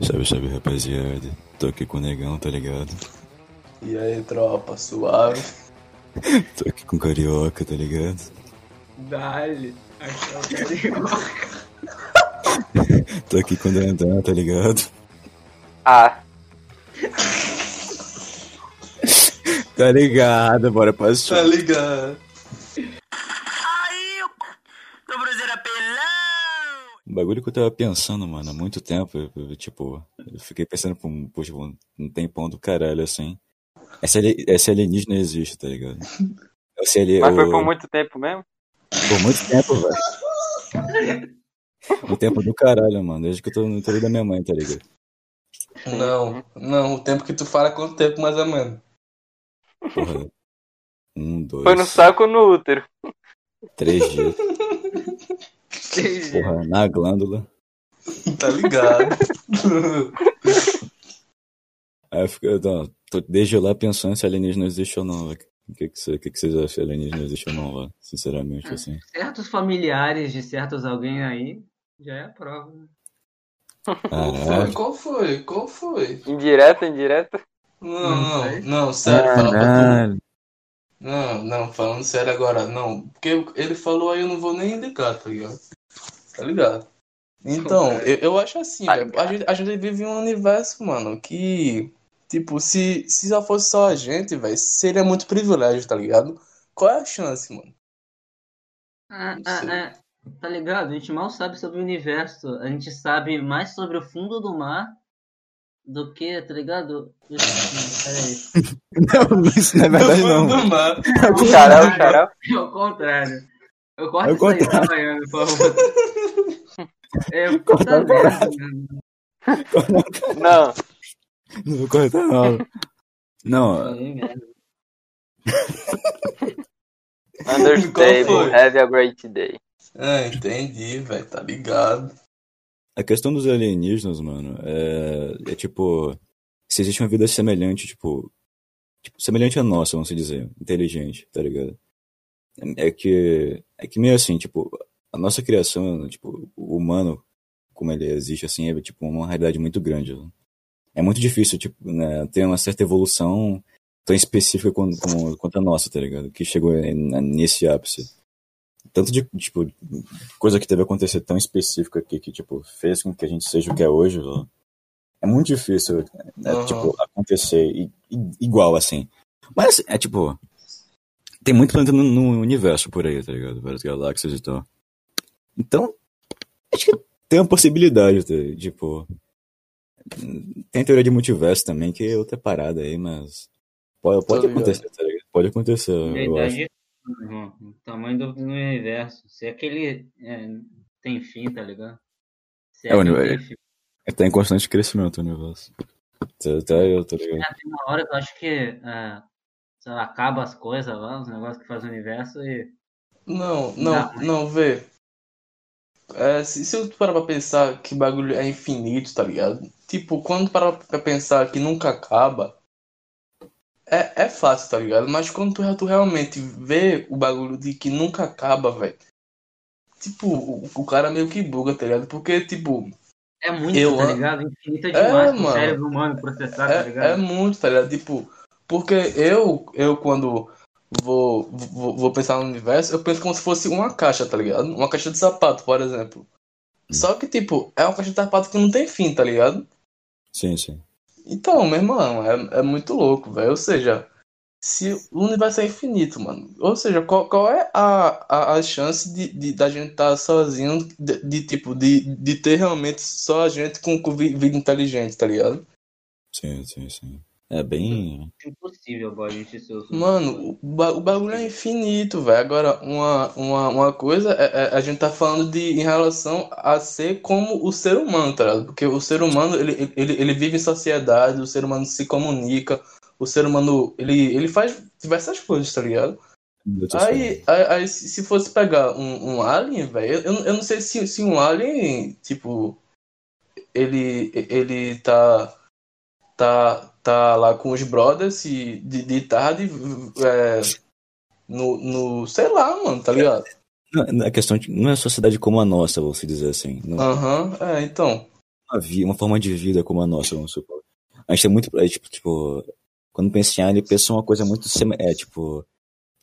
Salve, salve, rapaziada. Tô aqui com o negão, tá ligado? E aí, tropa, suave. Tô aqui com o carioca, tá ligado? Dale, aqui é o carioca. Tô aqui com o Dandan, tá ligado? Ah, Tá ligado, bora pra Tá ligado? Bagulho que eu tava pensando, mano, há muito tempo, eu- eu, tipo, eu fiquei pensando por, um- por tipo, um tempão do caralho, assim. Esse alienígena existe, tá ligado? Esse ali, mas foi o- por muito tempo mesmo? por muito tempo, velho. Um tempo do caralho, mano, desde que eu tô no interior da minha mãe, tá ligado? Não, não, o tempo que tu fala, quanto tempo mais ou menos? Porra. Um, dois, Foi no saco ou no útero? três dias. Entendi. Porra, na glândula. Tá ligado? Aí eu fico, tô, desde lá pensando se alienígena existe ou não, velho. O que, que, você- que, que vocês acham se alienígena existe ou não, lá? Sinceramente, assim. Certos familiares de certos alguém aí já é a prova. né? Qual foi? Qual foi? Qual foi? Indireta, indireta? Não, Não não, sério, fala pra tu. Caralho. Não, não, falando sério agora, não. Porque ele falou aí, eu não vou nem indicar, tá ligado? Tá ligado? Então, eu, eu acho assim, Tá velho. A gente, a gente vive em um universo, mano, que, tipo, se, se só fosse só a gente, velho, seria muito privilégio, tá ligado? Qual é a chance, mano? Ah, ah, ah, tá ligado? A gente mal sabe sobre o universo. A gente sabe mais sobre o fundo do mar do que, tá ligado? Peraí. Não, isso não é verdade, não. fundo do mar. O xará, o xará. É o contrário. Eu É corto o isso aí, tá, Baiano, por favor. É, puta merda. mano. Não, Não vou cortar nada. Não, merda. Qual understable, have a great day. Ah, entendi, velho, tá ligado? a questão dos alienígenas, mano, é, é tipo, se existe uma vida semelhante, tipo, tipo, semelhante à nossa, vamos dizer, inteligente, tá ligado? É que, é que meio assim, tipo, a nossa criação, tipo, o humano, como ele existe, assim, é tipo uma realidade muito grande. né? É muito difícil, tipo, né, ter uma certa evolução tão específica quanto, quanto a nossa, tá ligado? Que chegou n- nesse ápice. Tanto de, tipo, coisa que teve acontecer tão específica aqui, que, tipo, fez com que a gente seja o que é hoje, é muito difícil, né, Aham. tipo, acontecer igual, assim. Mas, é tipo, tem muito planeta no, no universo por aí, tá ligado? Várias galáxias e tal. Então, acho que tem uma possibilidade, tá? tipo, tem a teoria de multiverso também, que é outra parada aí, mas pode, pode Tô ligado. acontecer, tá ligado? Pode acontecer. Verdade, irmão. O tamanho do, do universo. Se aquele é, tem fim, tá ligado? Se É, o aquele universo. tem fim. Tá em constante crescimento o universo. Até- Até eu, tá ligado? É, tem uma hora que eu acho que é, sei lá, acaba as coisas lá, os negócios que fazem o universo e. Não, não, Não. não, vê. É, se, se eu parar pra pensar que bagulho é infinito, tá ligado? Tipo, quando parar pra pensar que nunca acaba, é, é fácil, tá ligado? Mas quando tu, tu realmente vê o bagulho de que nunca acaba, velho, tipo, o, o cara meio que buga, tá ligado? Porque, tipo, É muito, Eu tá ligado? Infinito é É, demais pro mano. cérebro humano processar, tá É, ligado? é muito, tá ligado? Tipo, porque eu, eu quando vou, vou, vou pensar no universo, eu penso como se fosse uma caixa, tá ligado? Uma caixa de sapato, por exemplo. Só que, tipo, é uma caixa de sapato que não tem fim, tá ligado? Sim, sim. Então, meu irmão, é, é muito louco, velho. Ou seja, se o universo é infinito, mano. Ou seja, qual, qual é a, a, a chance de, de da gente estar sozinho, de, de, tipo, de, de ter realmente só a gente com, com vi- vida inteligente, tá ligado? Sim, sim, sim. É bem. Impossível, boy, a gente ser os- Mano, o, ba- o bagulho é infinito, velho. Agora, uma, uma, uma coisa é, é- a gente tá falando de em relação a ser como o ser humano, tá ligado? Porque o ser humano, ele, ele, ele vive em sociedade, o ser humano se comunica, o ser humano, ele, ele faz diversas coisas, tá ligado? Aí, aí, aí se se fosse pegar um, um alien, velho, eu, eu não sei se, se um alien, tipo, ele, ele tá, tá, tá lá com os brothers e de, de tarde é, no, no, sei lá, mano, tá ligado? Não, a questão de- não é sociedade como a nossa, vou se dizer assim. Aham, é, então. uma, uma forma de vida como a nossa, vamos supor. A gente é muito. É, tipo, tipo, quando pensa em alien, pensa uma coisa muito. É, tipo.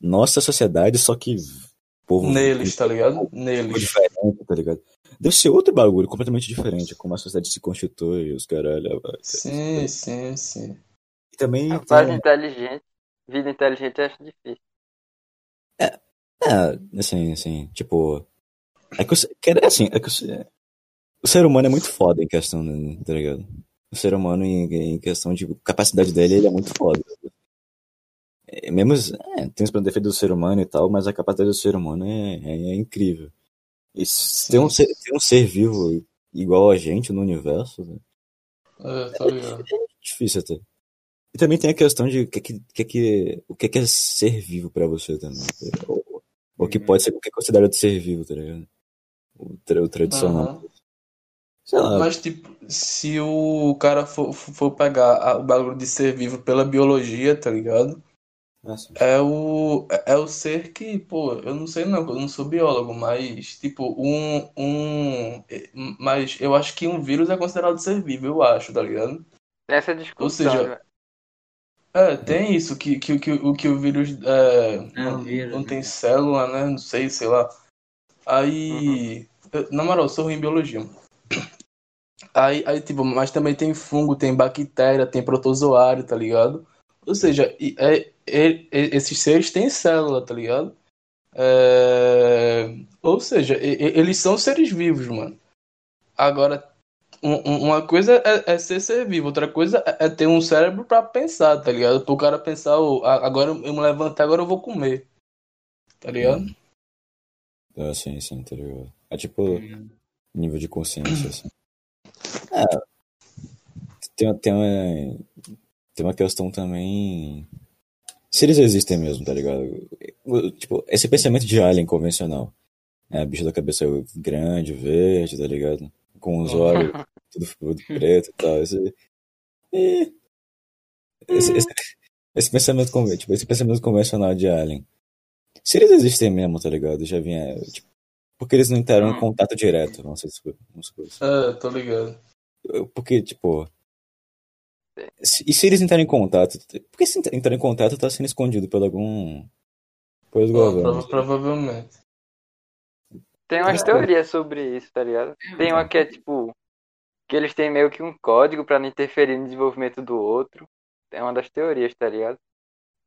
Nossa sociedade, só que. Povo Neles, tá ligado? Neles. diferente, tá ligado? Deve ser outro bagulho completamente diferente, como a sociedade se constitui, os caralho. Sim, sim, sim. E também. Rapaz tem- inteligente. Vida inteligente eu acho difícil. É, assim, assim, tipo. É que, o, se- que é assim, é que o, se- o ser humano é muito foda em questão, né, tá ligado? O ser humano, em, em questão de capacidade dele, ele é muito foda. É, mesmo, é, tem os defeitos do ser humano e tal, mas a capacidade do ser humano é, é, é incrível. E se tem um, ser, tem um ser vivo igual a gente no universo, né, É, tá ligado. é difícil até. E também tem a questão de o que, é que, que, é que- o que é, que é ser vivo pra você também. tá ligado? Ou, ou que pode ser o que é considerado ser vivo, tá ligado? O, tra- o tradicional. Lá. Mas, tipo, se o cara for, for pegar o bagulho de ser vivo pela biologia, tá ligado? É o, é o ser que, pô, eu não sei não, eu não sou biólogo, mas, tipo, um, um, mas eu acho que um vírus é considerado ser vivo, eu acho, tá ligado? Essa discussão. seja, né? É, tem isso, que, que, que, o que o vírus é, É não, um vírus, não né? tem célula, né? Não sei, sei lá. Aí, eu- na moral, eu sou ruim em biologia. Aí, aí, tipo, mas também tem fungo, tem bactéria, tem protozoário, tá ligado? Ou seja, é, é- é- esses seres têm célula, tá ligado? É, ou seja, eles são seres vivos, mano. Agora, um- um- uma coisa é, é ser ser vivo, outra coisa é, é ter um cérebro pra pensar, tá ligado? Pro cara pensar, "Ô, a- agora eu me levantei, agora eu vou comer. Tá ligado? É, sim, sim, tá ligado? É tipo nível de consciência, assim. É. Tem, tem, uma, tem uma questão também. Se eles existem mesmo, tá ligado? Tipo, esse pensamento de alien convencional. É, bicho da cabeça grande, verde, tá ligado? Com os olhos tudo, tudo preto e tal. Esse, e- esse, esse, esse pensamento, tipo, esse pensamento convencional de alien. Se eles existem mesmo, tá ligado? Já vinha. Tipo, porque eles não entraram em Hum. contato direto, supor. Vamos supor assim. É, tô ligado. Porque, tipo. Se- e se eles entrarem em contato? Porque se entrar em contato tá sendo escondido por algum. Pelos Ah, governos. prova- provavelmente. Tem umas É. teorias sobre isso, tá ligado? Tem uma que é tipo. Que eles têm meio que um código pra não interferir no desenvolvimento do outro. É uma das teorias, tá ligado?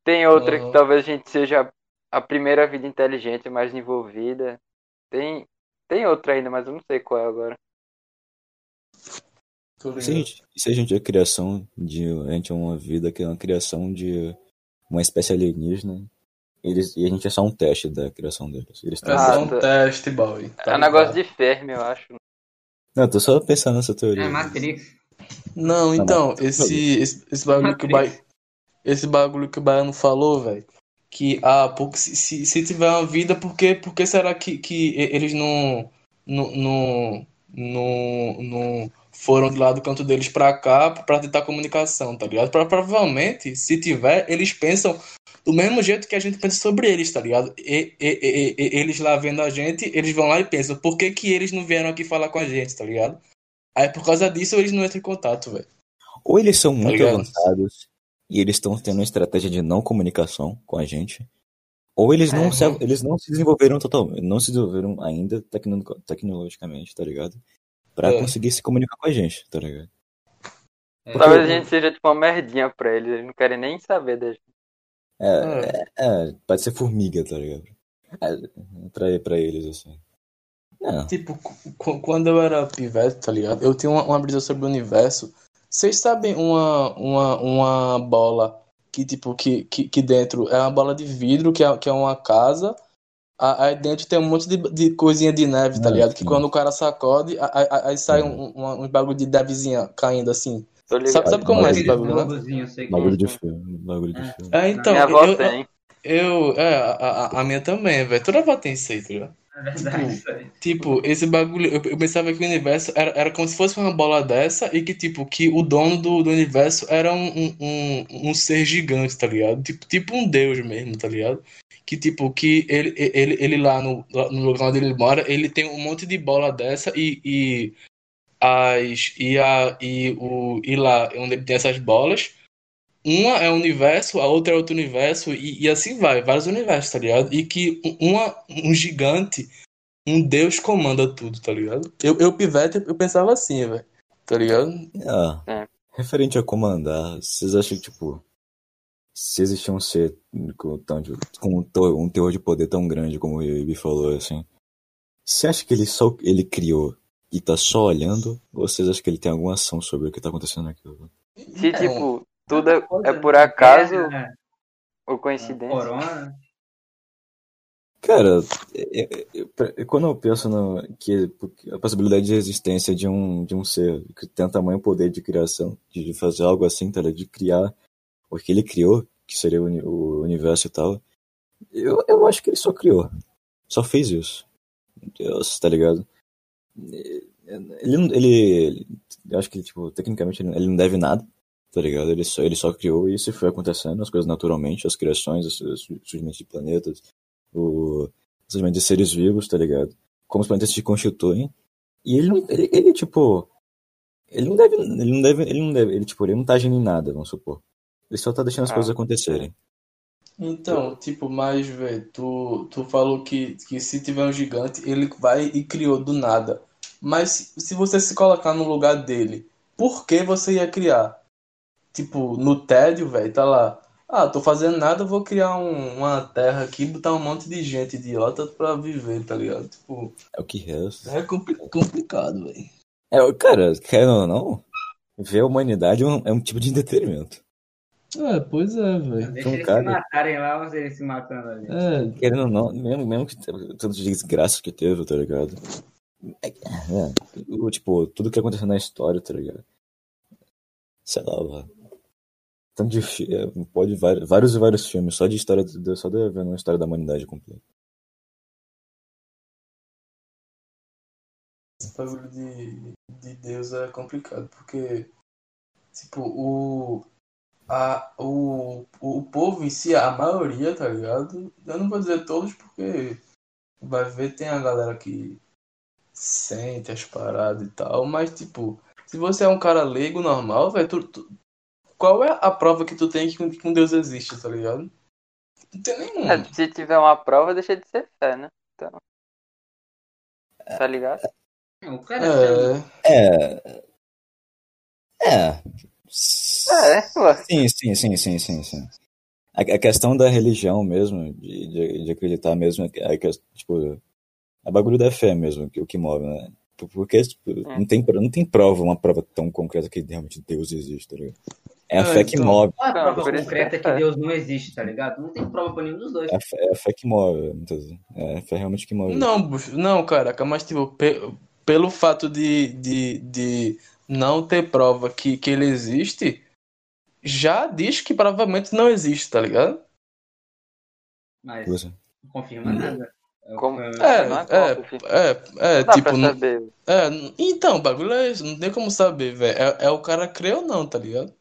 Tem outra Aham. que talvez a gente seja a primeira vida inteligente mais desenvolvida. Tem. Tem outra ainda, mas eu não sei qual é agora. E se a gente, se a gente é a criação de. A gente é uma vida que é uma criação de uma espécie alienígena. Eles, e a gente é só um teste da criação deles. Eles É só um tá. teste, boy. Tá é um negócio ligado? de Fermi, eu acho. Não, eu tô só pensando nessa teoria. É Matrix. Não, então, esse, esse, esse bagulho que o ba... esse bagulho que o Baiano falou, velho, que ah, porque se, se, se tiver uma vida, por que, por que será que, que eles não, não, não, não, não foram de lá do canto deles pra cá pra tentar comunicação, tá ligado? Pro- Provavelmente, se tiver, eles pensam do mesmo jeito que a gente pensa sobre eles, tá ligado? E, e, e- e- eles lá vendo a gente, eles vão lá e pensam, por que que eles não vieram aqui falar com a gente, tá ligado? Aí por causa disso eles não entram em contato, velho. Ou eles são muito ligado? avançados e eles estão tendo uma estratégia de não comunicação com a gente. Ou eles não, Uhum. se, eles não se desenvolveram totalmente, não se desenvolveram ainda tecno, tecnologicamente, tá ligado? Pra É. conseguir se comunicar com a gente, tá ligado? É, Talvez a gente seja tipo uma merdinha pra eles. Eles não querem nem saber da gente. É, É. é, pode ser formiga, tá ligado? É, pra, pra eles, assim. É, Tipo, quando eu era pivete, tá ligado? Eu tinha uma, uma brisa sobre o universo. Vocês sabem uma, uma, uma bola que, tipo, que, que, que dentro é uma bola de vidro, que é, que é uma casa. A- Aí dentro tem um monte de, de coisinha de neve, tá Ah, ligado? Que sim. quando o cara sacode, a- a- aí sai um, um, um bagulho de nevezinha caindo assim. Sabe, sabe como é esse bagulho, né? que bagulho é. de filme, bagulho de É. filme. É, então, Minha avó eu, eu, tem. Eu- é, a, a, a minha também, velho. Toda avó tem isso aí, tá ligado? É verdade, aí. Tipo, esse bagulho, eu, eu pensava que o universo era, era como se fosse uma bola dessa e que, tipo, que o dono do, do universo era um, um, um, um ser gigante, tá ligado? Tipo, tipo um deus mesmo, tá ligado? Que, tipo, que ele, ele, ele lá no, no lugar onde ele mora, ele tem um monte de bola dessa e, e, as e a e o e lá onde tem essas bolas, uma é um universo, a outra é outro universo e, e assim vai, vários universos, tá ligado? E que uma um gigante, um deus comanda tudo, tá ligado? Eu eu pivete, eu pensava assim, velho. Tá ligado? Ah, É. referente a comandar, vocês acham que, tipo, se existir um ser com, com um, um teor de poder tão grande como o Ibi falou, assim, você acha que ele só ele criou e tá só olhando? Ou vocês acham que ele tem alguma ação sobre o que tá acontecendo aqui? Se, Então, tipo, tudo é, Coisa é por de acaso guerra, ou coincidência. Corona. Cara, eu- eu- eu- quando eu penso no, que a possibilidade de existência de um, de um ser que tem tamanho poder de criação, de fazer algo assim, tá? De criar o que ele criou, que seria o, uni- o universo e tal, eu, eu acho que ele só criou. Só fez isso. Deus, tá ligado? Ele, ele, eu acho que, tipo, tecnicamente ele, ele não deve nada, tá ligado? Ele só, ele só criou e isso foi acontecendo, as coisas naturalmente, as criações, os, os surgimentos de planetas, o surgimento de seres vivos, tá ligado? Como os planetas se constituem. E ele, não- ele, ele tipo, ele não deve, ele não deve, ele não deve, ele, tipo, ele não tá agindo em nada, vamos supor. Ele só tá deixando as Ah. coisas acontecerem. Então, tipo, mas, velho, tu, tu falou que, que se tiver um gigante, ele vai e criou do nada. Mas se, se você se colocar no lugar dele, por que você ia criar? Tipo, no tédio, velho, tá lá. Ah, tô fazendo nada, eu vou criar um- uma terra aqui, botar um monte de gente idiota pra viver, tá ligado? Tipo, É o que resta. é compli- complicado, velho. É, cara, querendo ou não, ver a humanidade é um, é um tipo de entretenimento. É, pois é, velho. Deixa um eles cara- se matarem lá, eles se matando ali. É, Querendo ou não, mesmo, mesmo que tanto de desgraça que teve, tá ligado? É, é, tipo, tudo que aconteceu na história, tá ligado? Sei lá, velho. Tanto de é, pode vários, e vários filmes só de história, só de vendo a história da humanidade completa. Esse bagulho de, de Deus é complicado, porque, tipo, o, a, o, o povo em si, a maioria, tá ligado? Eu não vou dizer todos, porque vai ver, tem a galera que sente as paradas e tal, mas, tipo, se você é um cara leigo, normal, velho, tu, tu- qual é a prova que tu tem que um- que um Deus existe, tá ligado? Não tem nenhuma. É, se tiver uma prova, deixa de ser fé, né? Então. Tá ligado? O cara É, É. É. É, ué. Sim, sim, sim, sim, sim, sim. A, a questão da religião mesmo, de, de, de acreditar mesmo, é que, tipo, é bagulho da fé mesmo, que, o que move, né? Porque tipo, não, tem, não tem prova, uma prova tão concreta que realmente Deus existe, tá ligado? É a É, fé que então. move, Não há prova concreta que que é. Deus não existe, tá ligado? Não tem prova pra nenhum dos dois. é a fé, é a fé que move, muitas vezes. É a fé realmente que move. Não, bucho, não, caraca, mas tipo, pe- pelo fato de, de, de não ter prova que, que ele existe, já diz que provavelmente não existe, tá ligado? Mas Você. não confirma nada. É Como- É, Não é é, é, é, tipo, pra não- saber. é, então, o bagulho é isso, não tem como saber, velho. É, é o cara crer ou não, tá ligado?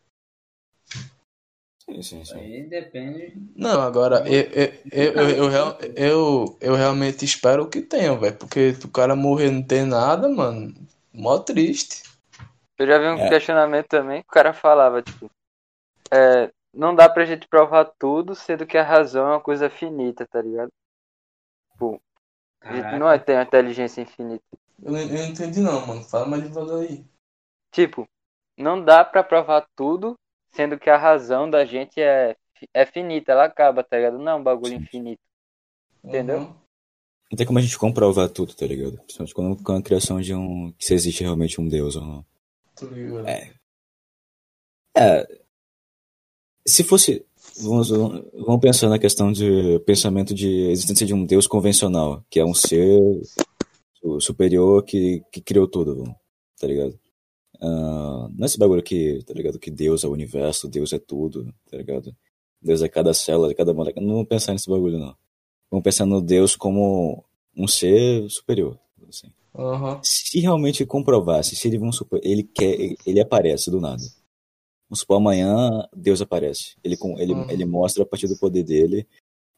Sim, sim, sim. aí depende. Não, agora, eu, eu, eu, eu, eu, real- eu, eu realmente espero que tenha, velho, porque o cara morrer e não ter nada, mano, mó triste. Eu já vi um É. questionamento também que o cara falava, tipo, é, não dá pra gente provar tudo, sendo que a razão é uma coisa finita, tá ligado? A gente não é- tem uma inteligência infinita. Eu, eu não entendi não, mano, fala mais devagar aí. Tipo, não dá pra provar tudo, sendo que a razão da gente é, é finita, ela acaba, tá ligado? Não é um bagulho Sim. infinito. Entendeu? Uhum. Não tem como a gente comprovar tudo, tá ligado? Principalmente quando com a criação de um. que se existe realmente um Deus ou não. Ligado. É. É. Se fosse. Vamos, vamos pensar na questão de pensamento de existência de um Deus convencional, que é um ser su- superior que, que criou tudo, tá ligado? Ah, não é esse bagulho que, tá ligado? Que Deus é o universo, Deus é tudo, tá ligado? Deus é cada célula, cada molécula. Não vamos pensar nesse bagulho, não. Vamos pensar no Deus como um ser superior. Assim Aham. se realmente comprovasse, se ele, vamos supor, ele quer, ele aparece do nada. Vamos supor, amanhã Deus aparece. Ele, ele, Uhum. ele mostra a partir do poder dele,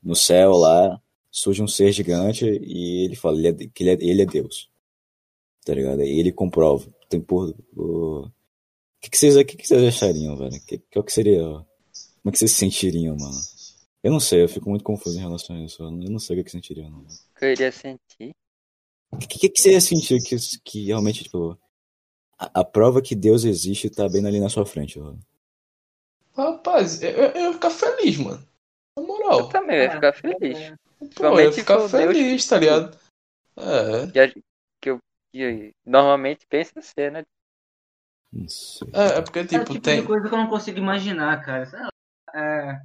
no céu lá, surge um ser gigante e ele fala ele é- que ele é, ele é Deus. Tá ligado? E ele comprova tem porra. O que, que, vocês, que, que vocês achariam, velho? Que, que, que seria. Como é que vocês se sentiriam, mano? Eu não sei, eu fico muito confuso em relação a isso. Eu não sei o que, que sentiria, não. O que eu iria sentir? O que, que, que você ia sentir que, que realmente, tipo. A, a prova que Deus existe tá bem ali na sua frente, ó. Rapaz, eu, eu ia ficar feliz, mano. Na moral. Eu também ia ficar feliz. Pô, eu ia Principalmente ficar for Deus feliz, tá ligado? É. que normalmente pensa ser, né? Não sei. É, é porque, É tipo, tipo tem. coisa que eu não consigo imaginar, cara. É,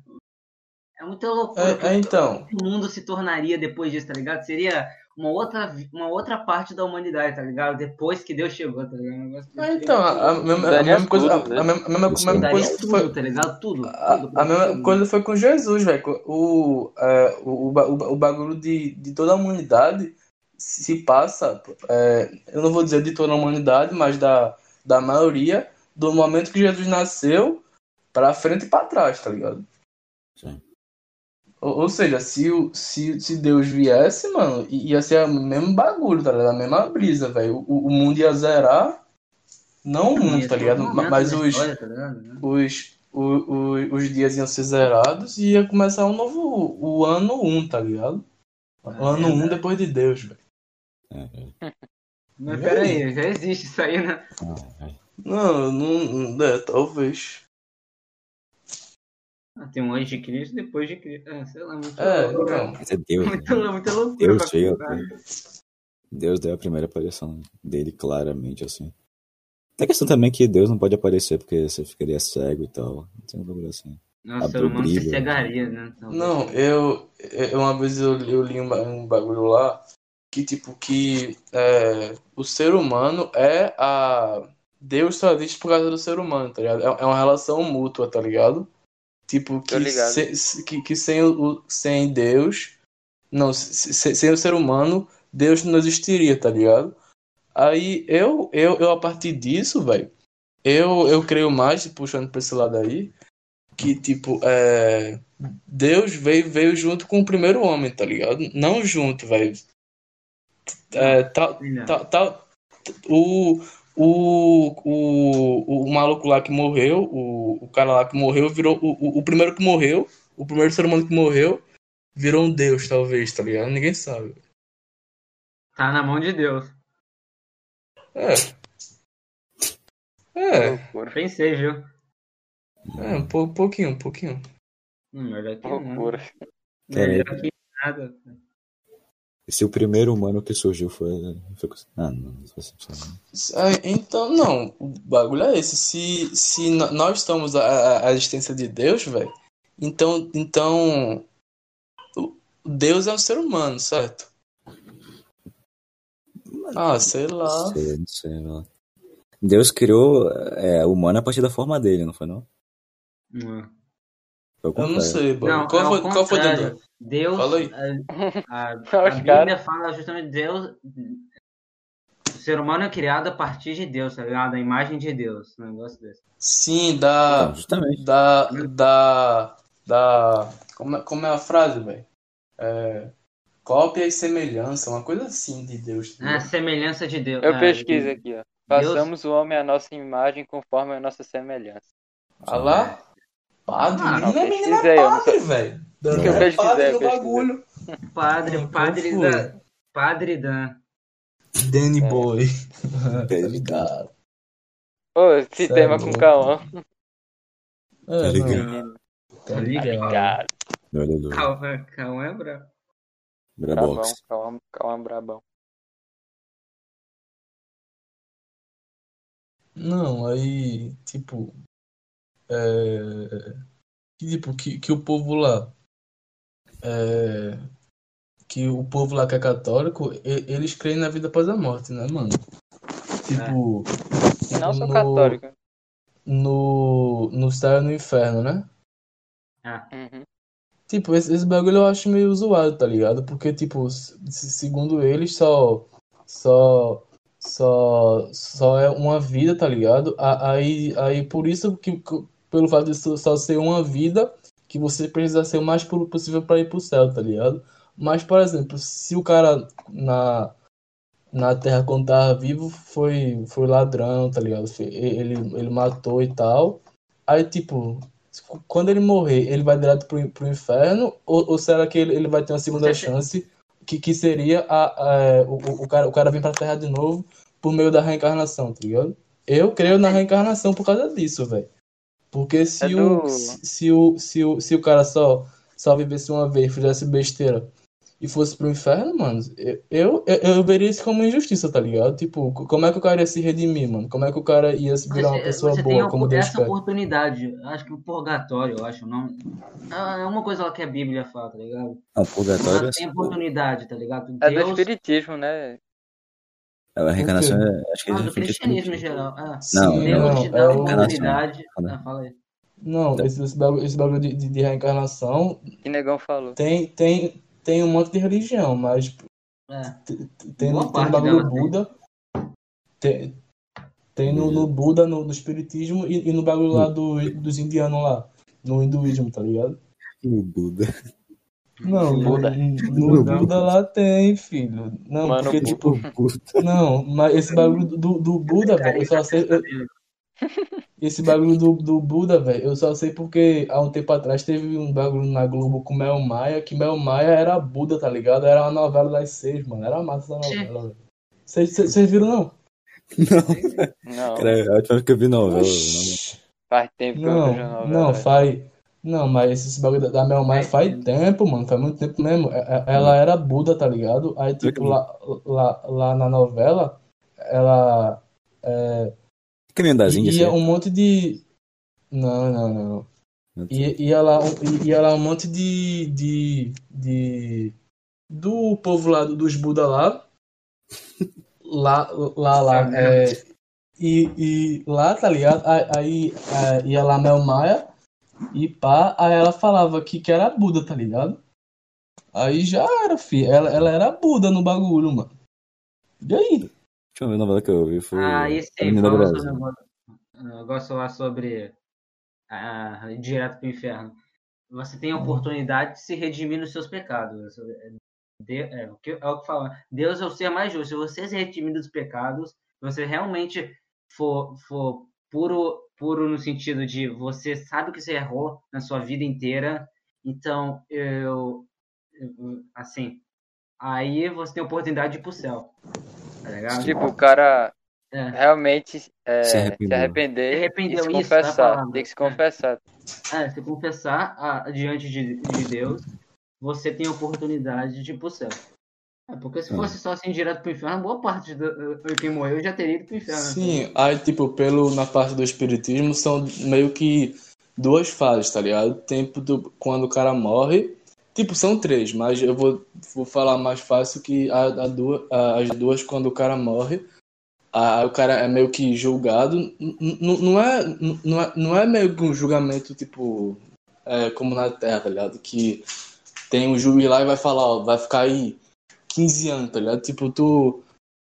é muita loucura. É, é, então. O mundo se tornaria depois disso, tá ligado? Seria uma outra, uma outra parte da humanidade, tá ligado? Depois que Deus chegou, tá ligado? É, então, a, a mesma, a Daria mesma coisa, tudo, né? a mesma, coisa foi, tá ligado? Tudo. A, tudo, a mesma tudo. coisa foi com Jesus, velho. O, é, o, o, o, o bagulho de, de toda a humanidade se passa, é, eu não vou dizer de toda a humanidade, mas da, da maioria, do momento que Jesus nasceu pra frente e pra trás, tá ligado? Sim. Ou, ou seja, se, o, se, se Deus viesse, mano, ia ser o mesmo bagulho, tá ligado? A mesma brisa, velho. O, o mundo ia zerar, não o mundo, tá ligado? Mas os, história, tá ligado? os, o, o- os dias iam ser zerados e ia começar um novo. O ano 1, tá ligado? O É ano 1 verdade. depois de Deus, velho. É, é. Mas peraí, já existe isso aí, né? Ah, é. Não, não. É, talvez. Ah, tem um antes de Cristo depois de Cristo. É, sei lá, muito É, louco. Mas é Deus. Muito, né? muita loucura Deus veio. deu a primeira aparição dele claramente, assim. Tem a questão também que Deus não pode aparecer porque você ficaria cego e tal. Tem um bagulho assim. Não, o ser humano se cegaria, né? Talvez. Não, eu, eu uma vez eu, eu li um, um bagulho lá que tipo que é, o ser humano é a Deus só existe por causa do ser humano, tá ligado? É, é uma relação mútua, tá ligado? Tipo que, ligado. se- que, que sem, o, sem Deus, não, se- se- sem o ser humano, Deus não existiria, tá ligado? Aí eu, eu, eu a partir disso, velho, eu, eu creio mais, puxando pra esse lado aí, que tipo, é, Deus veio, veio junto com o primeiro homem, tá ligado? Não junto, velho. É, tá, Não. tá, tá, o, o, o, o maluco lá que morreu, o, o cara lá que morreu, virou. O, o, primeiro que morreu, o primeiro ser humano que morreu, virou um deus, talvez, tá ligado? Ninguém sabe. Tá na mão de Deus. É. É, Loucura. Pensei, viu? é um pou- pouquinho, um pouquinho. Hum, melhor que. Loucura. Melhor que nada. E se o primeiro humano que surgiu foi. foi... Ah, não, não sentido. É, Então, não, o bagulho é esse. Se, se nós estamos a, a- existência de Deus, velho, então, então o- Deus é um ser humano, certo? Ah, sei lá. Não sei, não sei. Não. Deus criou é, o humano a partir da forma dele, não foi não? Hum. Eu não sei, Não, mano. Qual é foi, qual foi? Deus. Fala aí. A, a, Os a Bíblia fala justamente Deus. O ser humano é criado a partir de Deus, tá ligado? A imagem de Deus. Um negócio desse. Sim, da. Então, justamente. Da. Da. Da. Como é, como é a frase, velho? É, cópia e semelhança, uma coisa assim de Deus. tá É a semelhança de Deus. Eu É, pesquiso aqui, ó. Façamos o homem à nossa imagem conforme a nossa semelhança. Ah lá? Padre? Ah, não, é menino pesquisei, é eu não padre, velho. Não, Dandan eu é padre pesquisei. bagulho. Padre, padre da. Padre Dan. Danny É. Boy. Tá ligado? Ô, esse Cê é tema com louco. Cauã. É, Tá ligado? não, Menino. tá ligado. Do Calma, calma, é brabo. brabão. Brabox. Cauã, Cauã brabão. Não, aí, tipo, é, que, tipo, que, que o povo lá, é, que o povo lá que é católico, e- eles creem na vida após a morte, né, mano? Tipo, Não sou no, católico. no, no céu e no inferno, né? Uhum. Tipo, esse, esse bagulho eu acho meio zoado, tá ligado? Porque, tipo, se- segundo eles, só, só, só, só é uma vida, tá ligado? Aí, aí por isso que- pelo fato de só ser uma vida, que você precisa ser o mais puro possível pra ir pro céu, tá ligado? Mas, por exemplo, se o cara na, na Terra quando tava vivo foi, foi ladrão, tá ligado? Ele, ele matou e tal. Aí, tipo, quando ele morrer, ele vai direto pro, pro inferno? Ou, ou será que ele, ele vai ter uma segunda chance? Que, que seria a, a- o, o- o cara, o cara vir pra Terra de novo por meio da reencarnação, tá ligado? Eu creio na reencarnação por causa disso, velho. Porque se, É o, do- se, o, se, o, se o cara só, só vivesse uma vez, fizesse besteira e fosse pro inferno, mano, eu, eu, eu veria isso como injustiça, tá ligado? Tipo, como é que o cara ia se redimir, mano? Como é que o cara ia se virar uma Você, pessoa você tem boa, a- como Deus essa quer? oportunidade. Acho que o purgatório, eu acho, não. É uma coisa lá que a Bíblia fala, tá ligado? Não, purgatório Mas tem a oportunidade, tá ligado? É do Deus. espiritismo, né? A reencarnação é. Acho que Ah, é do referente ao cristianismo em espiritismo. geral. É. Não, Deus não, te dá é o... Ah, fala aí. Não, esse, esse bagulho, esse bagulho de, de, de reencarnação Que negão falou. tem, tem, tem um monte de religião, mas É. tem, no- tem no bagulho dela. Buda, tem, tem no, no Buda, no, no Espiritismo e, e no bagulho lá do, dos indianos lá, no hinduísmo, tá ligado? O Buda. Não, no, Buda. Buda. Buda lá tem, filho. Não, Mano, porque, tipo, não, mas esse bagulho do, do Buda, velho, eu só sei. eu- esse bagulho do, do Buda, velho, eu só sei porque há um tempo atrás teve um bagulho na Globo com Mel Maia, que Mel Maia era Buda, tá ligado? Era uma novela das seis, mano. Era massa essa novela, velho. Vocês viram, não? Não, Não, cara, é a última vez que eu vi novela. faz tempo que eu Não, vejo a novela. não, faz. Não, mas esse bagulho da- da Mel Maia faz tempo, mano. Faz muito tempo mesmo. É- é- Ela era Buda, tá ligado? Aí, tipo, lá, lá, lá na novela, ela. É, Caminho das Índias. ia é? um monte de. Não, não, não. Ia, ia lá, um- ia lá um monte de, de, de. Do povo lá, do- dos Buda lá. Lá, lá, lá. É, e, e lá, tá ligado? Aí, aí é, ia lá Mel Maia e pá, aí ela falava que, que era Buda, tá ligado? Aí já era, fi. Ela, ela era Buda no bagulho, mano. E aí? A última novela que eu vi foi. Ah, e A Menina fala Brasil. sobre um negócio, negócio lá sobre ah, ir direto pro inferno. Você tem a oportunidade de se redimir nos seus pecados. De- é, o que, é o que fala. Deus é o ser mais justo. Se você se redimir dos pecados, você realmente for, for puro, puro no sentido de você sabe que você errou na sua vida inteira, então eu, assim, aí você tem a oportunidade de ir pro céu. Tá ligado? Tipo, o cara É. realmente é, Se se arrepender Se e se isso, confessar. Tem que se confessar. É, se confessar ah, diante de, de Deus, você tem a oportunidade de ir pro céu. É, porque se Ah. fosse só assim direto pro inferno, boa parte do, do- quem morreu já teria ido pro inferno. Sim, aí, tipo, pelo, na parte do espiritismo, são meio que duas fases, tá ligado? Tempo do, quando o cara morre. Tipo, são três, mas eu vou, vou falar mais fácil que a, a duas, a- as duas quando o cara morre. Aí o cara é meio que julgado. Não é, não é, não é meio que um julgamento, tipo, é, como na Terra, tá ligado? Que tem um juiz lá e vai falar, ó, vai ficar aí 15 anos, tá ligado? Tipo, tu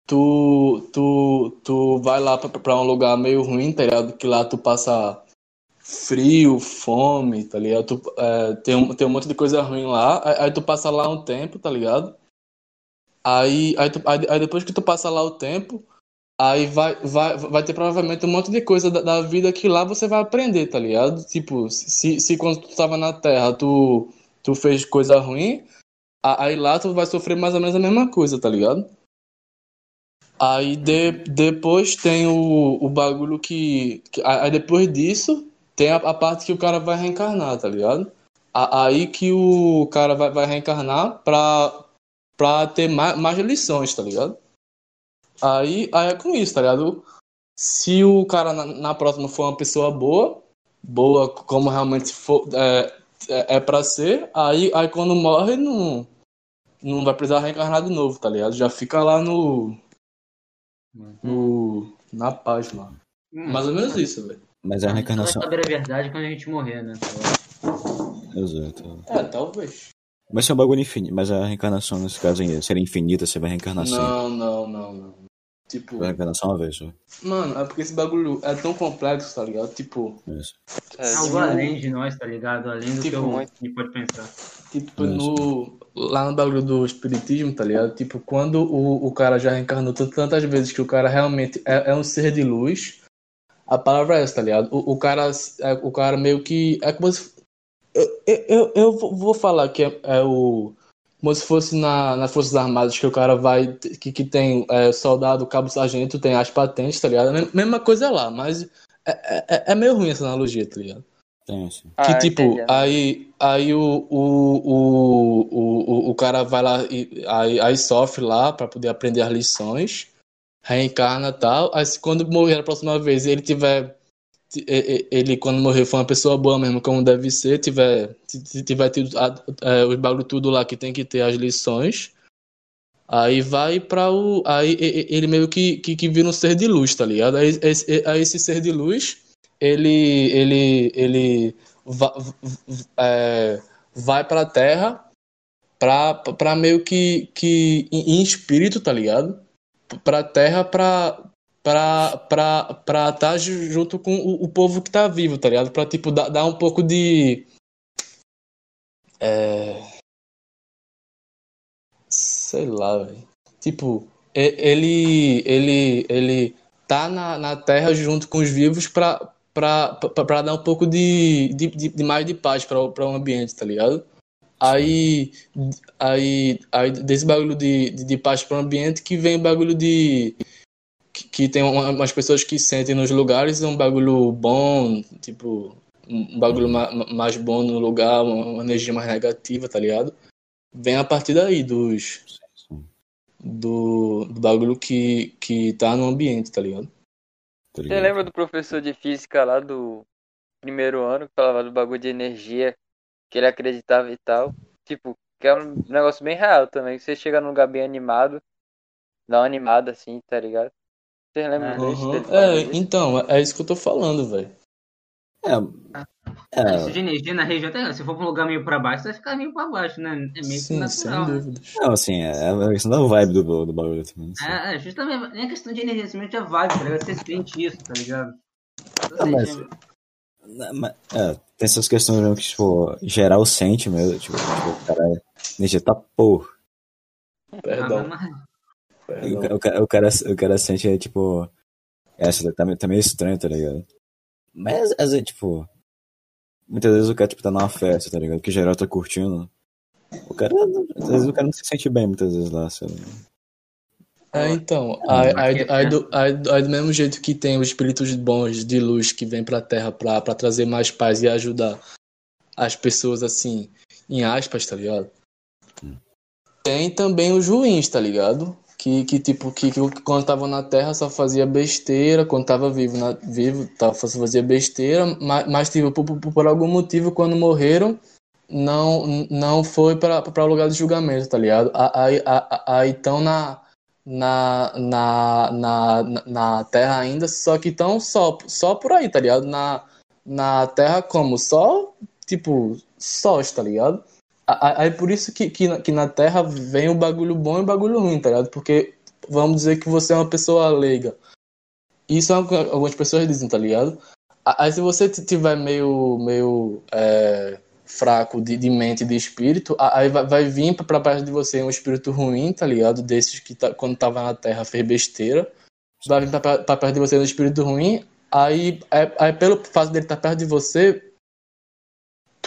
tu, tu, tu vai lá pra, pra um lugar meio ruim, tá ligado? Que lá tu passa frio, fome, tá ligado? Tu, é, tem, um, tem um monte de coisa ruim lá, aí, aí tu passa lá um tempo, tá ligado? Aí, aí, tu- aí, aí depois que tu passa lá o tempo, aí vai, vai, vai ter provavelmente um monte de coisa da, da vida que lá você vai aprender, tá ligado? Tipo, se, se quando tu tava na Terra tu, tu fez coisa ruim, a- aí lá tu vai sofrer mais ou menos a mesma coisa, tá ligado? Aí de, depois tem o, o bagulho que, que- Aí depois disso tem a, a parte que o cara vai reencarnar, tá ligado? A- Aí que o cara vai, vai reencarnar pra, pra ter mais, mais lições, tá ligado? Aí, aí é com isso, tá ligado? Se o cara na, na próxima for uma pessoa boa, boa como realmente for, é, é, é pra ser, aí, aí quando morre não, não vai precisar reencarnar de novo, tá ligado? Já fica lá no. no na paz lá. Hum, Mais ou menos isso, velho. Mas a a gente só vai reencarnação. saber a verdade quando a gente morrer, né? Exato. É, talvez. Mas se é um bagulho infinito. Mas a reencarnação, nesse caso, seria infinita, você vai reencarnar sempre. Não, não, não, não. Tipo, Vai uma vez só. mano, é porque esse bagulho é tão complexo, tá ligado? Tipo, Isso. É, Algo tipo, além de nós, tá ligado? Além do Tipo, que eu- muito. a gente pode pensar. tipo Isso. no lá no bagulho do espiritismo, tá ligado? Tipo, quando o, o cara já reencarnou tantas vezes que o cara realmente é, é um ser de luz, a palavra é essa, tá ligado? O, o cara, é, o cara meio que. É como se. Eu, eu, eu- vou falar que é, é o. Como se fosse na, nas Forças Armadas, que o cara vai. Que, que tem é, soldado, cabo sargento, tem as patentes, tá ligado? Me- Mesma coisa lá, mas é, é, é meio ruim essa analogia, tá ligado? Tem, assim. Que Ah, tipo, entendi. aí, aí o, o, o, o, o- cara vai lá e aí, aí sofre lá pra poder aprender as lições, reencarna e tal. Aí se quando morrer a próxima vez, ele tiver. Ele, quando morrer, for uma pessoa boa mesmo, como deve ser, tiver, tiver tido é, os bagulho tudo lá que tem que ter as lições. Aí vai pra o. Aí ele meio que, que, que vira um ser de luz, tá ligado? Aí esse, aí esse ser de luz, ele. ele, ele va- é, vai pra terra pra, pra meio que, que em espírito, tá ligado? Pra terra pra pra pra pra tá ju- junto com o, o povo que tá vivo, tá ligado? Pra tipo dar, dar um pouco de é, sei lá, velho. Tipo, ele ele ele tá na, na terra junto com os vivos pra pra, pra, pra dar um pouco de, de, de, mais de paz pra, pra o ambiente, tá ligado? Aí, aí, aí desse bagulho de, de, de paz para ambiente que vem o bagulho de. Que, que tem uma- umas pessoas que sentem nos lugares um bagulho bom, tipo, um bagulho ma, ma- mais bom no lugar, uma, energia mais negativa, tá ligado? Vem a partir daí, dos. Do, do bagulho que, que tá no ambiente, tá ligado? Tá Você lembra do professor de física lá do primeiro ano que falava do bagulho de energia, que ele acreditava e tal? Tipo, que é um negócio bem real também. Você chega num lugar bem animado, dá uma animada assim, tá ligado? Vocês lembram É. disso? Uhum. É, isso? então, é isso que eu tô falando, velho. É, Ah, é, Isso de energia na região, se for pra um lugar meio pra baixo, você vai ficar meio pra baixo, né? É meio que Sim, sem natural. né? dúvidas. não, assim, é, é a questão da vibe do, do bagulho também. assim. É, é, justamente, nem a questão de energia, simplesmente a vibe, tá ligado? Você sente isso, tá ligado? Não, mas- Não, mas- É, tem essas questões mesmo que, tipo, geral sente mesmo, tipo, tipo cara, energia tá porra. Perdão, Ah, mas- O, perdão. ca- o, ca- o cara, o cara sente, é, tipo, essa tá, meio- tá meio estranho, tá ligado? Mas, às vezes, tipo, muitas vezes o cara, tipo, tá numa festa, tá ligado? Que geral tá curtindo. O cara, às vezes o cara não se sente bem, muitas vezes lá, sei lá. É, então, aí, do, mesmo jeito que tem os espíritos bons de luz que vêm pra Terra pra, pra trazer mais paz e ajudar as pessoas, assim, em aspas, tá ligado? Tem também os ruins, tá ligado? Que, que tipo, que, que quando tava na Terra só fazia besteira, quando tava vivo, na, vivo tava, só fazia besteira, mas, mas tipo, por, por, por algum motivo, quando morreram, não, não foi pra pra lugar de julgamento, tá ligado? Aí, aí, estão na na, na, na, na- na Terra ainda, só que estão só, só por aí, tá ligado? Na, na Terra como? Só, tipo, sós, tá ligado? Aí por isso que, que, na, que na Terra vem o bagulho bom e o bagulho ruim, tá ligado? Porque vamos dizer que você é uma pessoa leiga. Isso é o que algumas pessoas dizem, tá ligado? Aí se você tiver meio, meio é, fraco de, de mente e de espírito, aí vai, vai vir pra, perto de você um espírito ruim, tá ligado? Desses que tá- quando tava na Terra fez besteira. Vai vir pra, pra- perto de você um espírito ruim, aí, aí, aí pelo fato dele estar perto de você,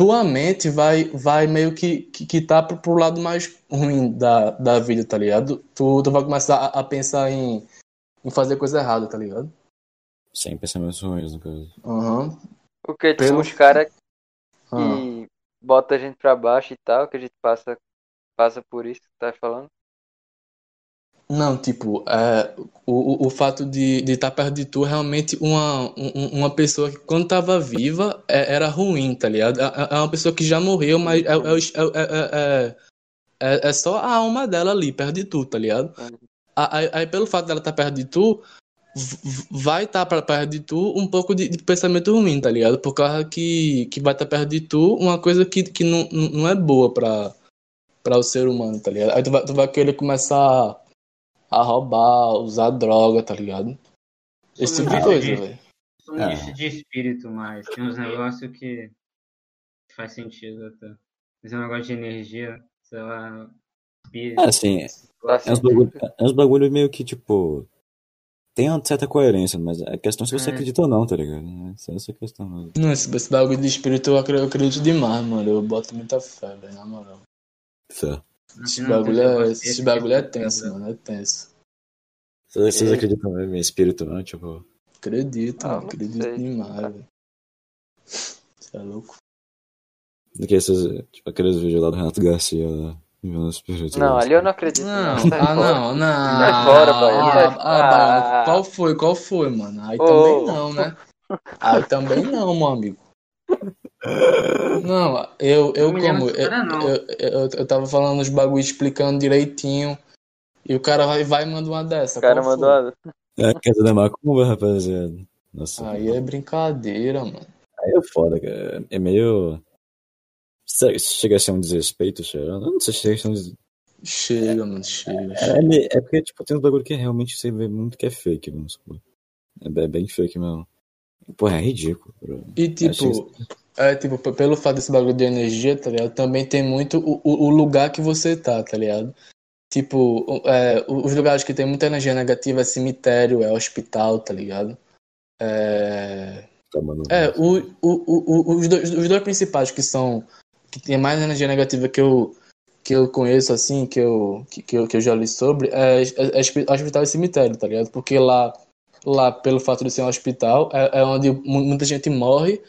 tua mente vai, vai meio que, que, que tá pro, pro lado mais ruim da, da vida, tá ligado? Tu, tu vai começar a, a pensar em, em fazer coisa errada, tá ligado? Sem pensamentos ruins, no caso. Aham. Porque, tipo, Pelo- os caras que botam a gente pra baixo e tal, que a gente passa, passa por isso que tu tá falando. Não, tipo, é, o, o, fato de de estar perto de tu é realmente uma, um- uma pessoa que quando tava viva é- era ruim, tá ligado? É, é- é uma pessoa que já morreu, mas é, é, é, é, é, só a alma dela ali, perto de tu, tá ligado? Aí, aí pelo fato dela estar perto de tu, vai estar pra perto de tu um pouco de, de pensamento ruim, tá ligado? Por causa que, que vai estar perto de tu uma coisa que, que não, não é boa pra o ser humano, tá ligado? Aí tu vai, tu vai querer começar a roubar, usar droga, tá ligado? Esse tipo de coisa, velho. Sou um É. de espírito, mas tem uns negócios que faz sentido até. Esse negócio de energia, sei lá. pi- Ah, assim, é uns bagulho, é uns bagulho meio que, tipo, tem uma certa coerência, mas a questão é se você É. acredita ou não, tá ligado? Essa é essa a questão mesmo. Não, esse, esse bagulho de espírito eu acredito demais, mano. Eu boto muita fé, velho, na moral. Certo. Esse Não, bagulho é, negócio esse bagulho é tenso, mano. É tenso. Vocês, É. acreditam mesmo em espírito, não? Tipo, Acredito, Ah, mano. não Acredito sei. demais, velho. Você é louco? do que esses, tipo, aqueles vídeos lá do Renato Garcia, espírito. Não, ali eu não acredito. Não, Sai ah, fora. não, não. Sai fora, boy. Ah, ah. Baiano, qual foi, qual foi, mano? Aí Ô. também não, né? Aí também não, meu amigo. Não, eu, eu Não como, dessa eu, eu, eu, eu tava falando os bagulho explicando direitinho e o cara vai, vai e manda uma dessa. O cara mandou uma. É a casa da macumba, rapaziada. Nossa, Aí é brincadeira, mano. aí é foda, cara. É meio. Chega a ser um desrespeito? Eu não sei se chega a ser um des... Chega, mano, chega. é, é, é porque, tipo, tem uns bagulho que realmente você vê muito que é fake, vamos supor. É bem, bem fake mesmo. Porra, é ridículo, bro. E tipo, é tipo, pelo fato desse bagulho de energia, tá ligado? Também tem muito o, o, lugar que você tá, tá ligado? Tipo, é, os lugares que tem muita energia negativa é cemitério, é hospital, tá ligado? É, é o, o, o, os, dois, os dois principais que são. que tem mais energia negativa que eu, que eu conheço, assim, que eu, que, que eu, que eu já li sobre, é, é, é hospi- hospital e cemitério, tá ligado? Porque lá, lá pelo fato de ser um hospital, é, é onde mu- muita gente morre.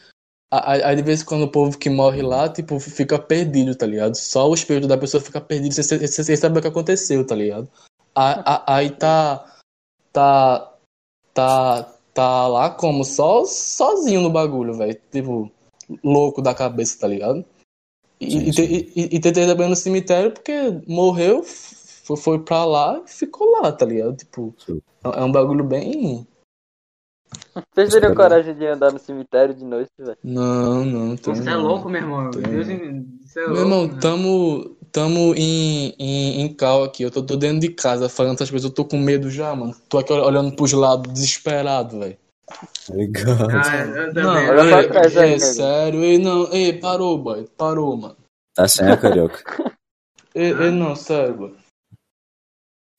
Aí de vez em quando o povo que morre lá, tipo, fica perdido, tá ligado? Só o espírito da pessoa fica perdido sem, sem, sem saber o que aconteceu, tá ligado? A- a- Aí tá. Tá. Tá. Tá lá como? Só sozinho no bagulho, velho. Tipo, louco da cabeça, tá ligado? E, Sim, e, sim. e, e tentei também no cemitério porque morreu, f- foi pra lá e ficou lá, tá ligado? Tipo, Sim. é é um bagulho bem. Vocês teriam coragem de andar no cemitério de noite, velho? Não, não. tô- Você é louco, meu irmão. Deus, você é Meu louco, irmão, né? tamo, tamo em, em, em cal aqui. Eu tô, tô dentro de casa falando essas coisas. Eu tô com medo já, mano. Tô aqui olhando pros lados, desesperado, velho. Legal. Ah, eu também. Não, Olha pra ei, trás ei, nego. sério. Ei, não, ei, parou, boy. Parou, mano. Tá sem a carioca. Ei, ei, não, sério, boy.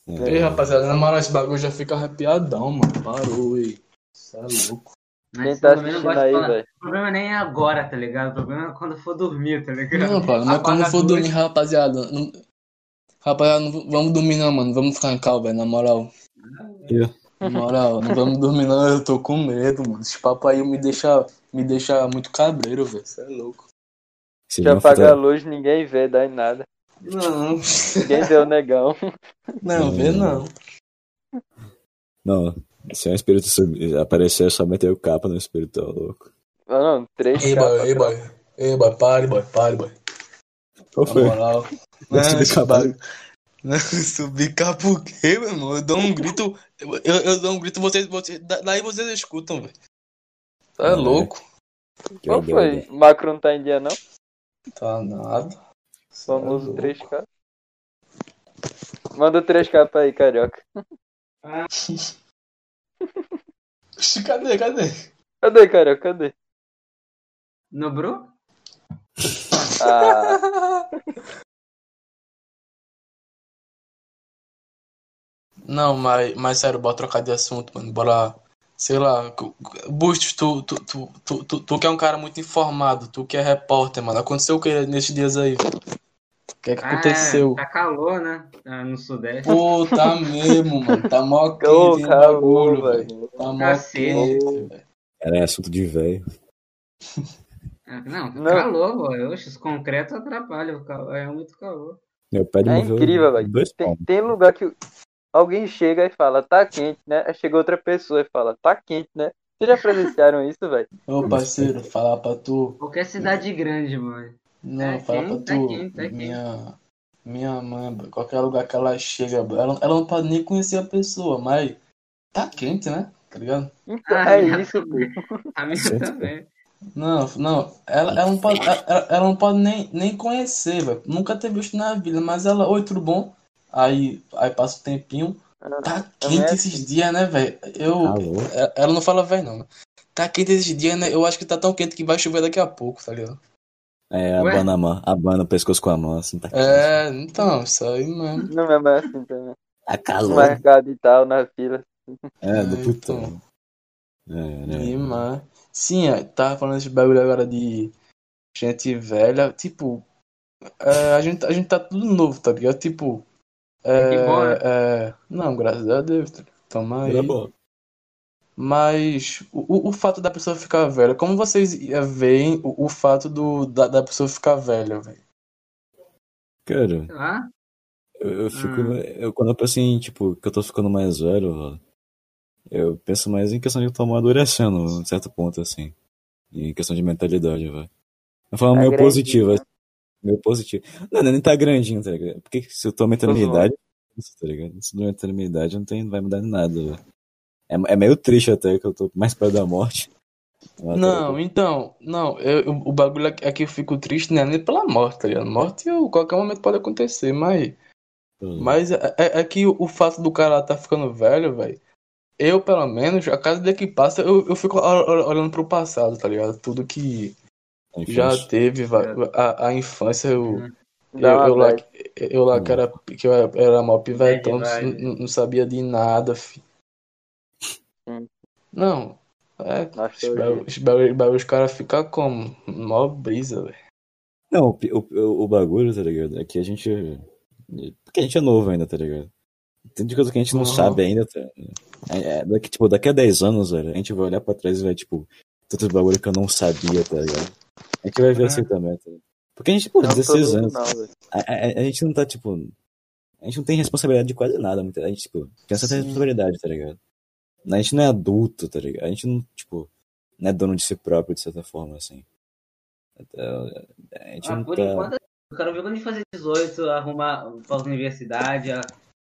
Ei, É. rapaziada, na moral, esse bagulho já fica arrepiadão, mano. Parou, ei. Cê é louco. Mas Quem tá assistindo gosto de aí, falar. velho? O problema nem é agora, tá ligado? O problema é quando for dormir, tá ligado? Não, pai, mas quando Apaga for dormir, rapaziada. Não... Rapaziada, não vamos dormir não, mano. Vamos ficar em cal, velho, na moral. Na moral, não vamos dormir não, eu tô com medo, mano. Esse papo aí me deixa, me deixa muito cabreiro, velho. Você é louco. Se apagar a luz, ninguém vê, dá em nada. Não, Ninguém vê o negão. não, vê não. Não, se um espírito subir, aparecer, é só meter o capa no espírito, tá louco. Não, não, três Ei, capas. boy, ei, boy. Ei, boy, pare, boy, pare, boy. Qual Na foi? moral. Não, subir Não, subir capa o quê, meu irmão? Eu dou um grito, eu, eu, dou um grito, vocês, vocês, da- daí vocês escutam, velho. Tá É. louco? Que Qual doido. foi? Macro não tá em dia, não? Tá nada. É Famoso louco. 3K. Manda 3K pra aí, carioca. Cadê, cadê? Cadê, carioca? Cadê? No Bru? Ah, Não, mas, mas sério, bora trocar de assunto, mano. Bora, sei lá. Bustos, tu, tu, tu, tu, tu, tu que é um cara muito informado, tu que é repórter, mano. Aconteceu o que nesses dias aí? O que é que aconteceu? Ah, tá calor, né? Ah, no Sudeste. Pô, tá mesmo, mano. Tá mó Ô, quente calor, bagulho, velho. velho. Tá mó Cacete. quente, velho. Era assunto de velho. Ah, Não, Não. calor. Oxe, os concretos atrapalham. É muito calor. Meu pé de É incrível, velho. Tem, tem lugar que alguém chega e fala, tá quente, né? Aí chega outra pessoa e fala, tá quente, né? Vocês já presenciaram isso, velho? Ô, parceiro, falar pra tu. Qualquer cidade grande, mano. Não, Tá falar pra tá tu. tá minha, minha mãe, qualquer lugar que ela chega, ela, ela não pode nem conhecer a pessoa, mas tá quente, né? Tá ligado? Então, Ah, é minha isso. A minha Certo. também. Não, não, ela, ela não pode, ela, ela não pode nem, nem conhecer, velho. Nunca ter visto na vida, mas ela, oi, tudo bom? Aí, aí passa o tempinho, tá também quente é esses dias, né, velho? Eu, Alô? é- ela não fala velho, não. né? Tá quente esses dias, né? Eu acho que tá tão quente que vai chover daqui a pouco, tá ligado? É, Ué? abana a mão, abana o pescoço com a mão, assim, tá É, então, isso aí mesmo. Não é mais assim também. Tá No calor. mercado e tal, na fila. É, do É, putão. É, né? Demais. Sim, é, tava falando esse bagulho agora de gente velha. Tipo, é, a, gente, a gente tá tudo novo, tá ligado? Tipo, é, Que bom, é, não, graças a Deus. tá ligado? Tamo aí. Era bom. Mas o, o, fato da pessoa ficar velha, como vocês veem o, o fato do, da, da pessoa ficar velha, velho? Cara, Sei lá. eu, eu fico. Hum. Eu, quando eu penso em, tipo, que eu tô ficando mais velho, eu penso mais em questão de eu tô amadurecendo, em certo ponto, assim. Em questão de mentalidade, velho. Eu falo Tá meio grandinho, positivo, né? assim, meio positivo. Não, não, nem tá grandinho, tá ligado? Porque se eu tô aumentando a minha idade, isso, tá ligado? Se eu tô aumentando a minha idade, não, tem, não vai mudar em nada, velho. É, é meio triste até que eu tô mais perto da morte. Não, então, não, eu, o bagulho é que eu fico triste não é nem pela morte, tá ligado? Morte eu, qualquer momento pode acontecer, mas, mas é, é- é que o, fato do cara tá ficando velho, velho. Eu, pelo menos, a cada dia que passa, eu, eu fico ol- ol- olhando pro passado, tá ligado? Tudo que já teve, vai- a, a infância, eu, Uhum. Eu, eu lá, eu lá que era, que eu era, mal pivetão, não, não- não sabia de nada, fi. Não, é, Nossa, os bagulho- os bagulho- bagulho, os caras ficam como? Mó brisa, velho. Não, o, o, o- bagulho, tá ligado? É que a gente. Porque a gente é novo ainda, tá ligado? Tem de coisa que a gente não Uhum. sabe ainda, tá? É, é, daqui, tipo, daqui a 10 anos, velho, a gente vai olhar pra trás e vai, tipo, tantos bagulho que eu não sabia, tá ligado? A gente vai ver É. assim também, tá ligado? Porque a gente, pô, Não tô 16 novo, anos. não. A, a- a gente não tá, tipo. A gente não tem responsabilidade de quase nada. muita- A gente, tipo, tem certa Sim. responsabilidade, tá ligado? A gente não é adulto, tá ligado? A gente não, tipo, não é dono de si próprio, de certa forma, assim. A gente Ah, não por tá. enquanto, eu quero ver quando a gente fazer 18, arrumar pra universidade, a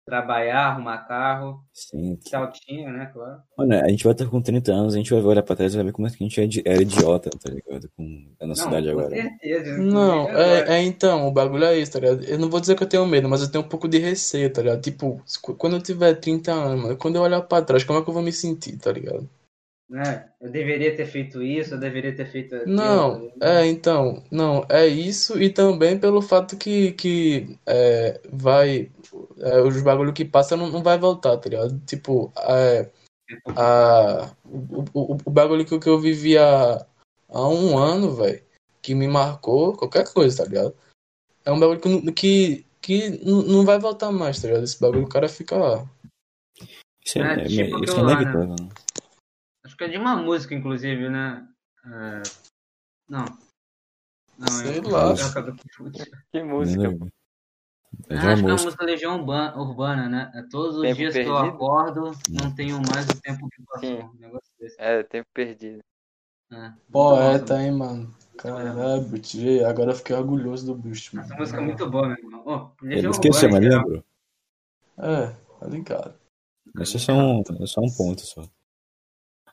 trabalhar, arrumar carro, Sim. saltinho, né, claro. Mano, a gente vai estar com 30 anos, a gente vai olhar pra trás e vai ver como é que a gente é era idiota, tá ligado? Com a nossa Não, idade com agora. certeza. Não, é, é então, o bagulho é isso, tá ligado? Eu não vou dizer que eu tenho medo, mas eu tenho um pouco de receio, tá ligado? Tipo, qu- quando eu tiver 30 anos, mano, quando eu olhar pra trás, como é que eu vou me sentir, tá ligado? Né? Eu deveria ter feito isso, eu deveria ter feito aquilo. Não, é, então, não, é isso e também pelo fato que, que é, vai, é, os bagulho que passa não, não vai voltar, tá ligado? Tipo, é, a, o, o, o bagulho que, eu- que eu vivi há, há um ano, velho, que me marcou, qualquer coisa, tá ligado? É um bagulho que, não- que, que não vai voltar mais, tá ligado? Esse bagulho o cara fica lá. Isso é, É, é- tipo isso é aquilo lá, inevitável, né? Acho que é de uma música, inclusive, né? É, Não. Não, Sei eu, lá. eu acabei confundindo. Que música. Não, Ah, É acho uma que é a música. música Legião Urba- Urbana, né? É todos os Tempo dias que eu Perdido? acordo, não tenho mais o tempo que passou. Sim. Um negócio desse. É, tempo perdido. É. Poeta, hein, mano? Caralho, Butch, agora eu fiquei orgulhoso do Butch, mano. Essa música é muito boa, meu irmão. Ô, Ele esqueceu, mas Urbana, em geral. lembro. É, tá ligado. Esse é só um, é só um ponto só.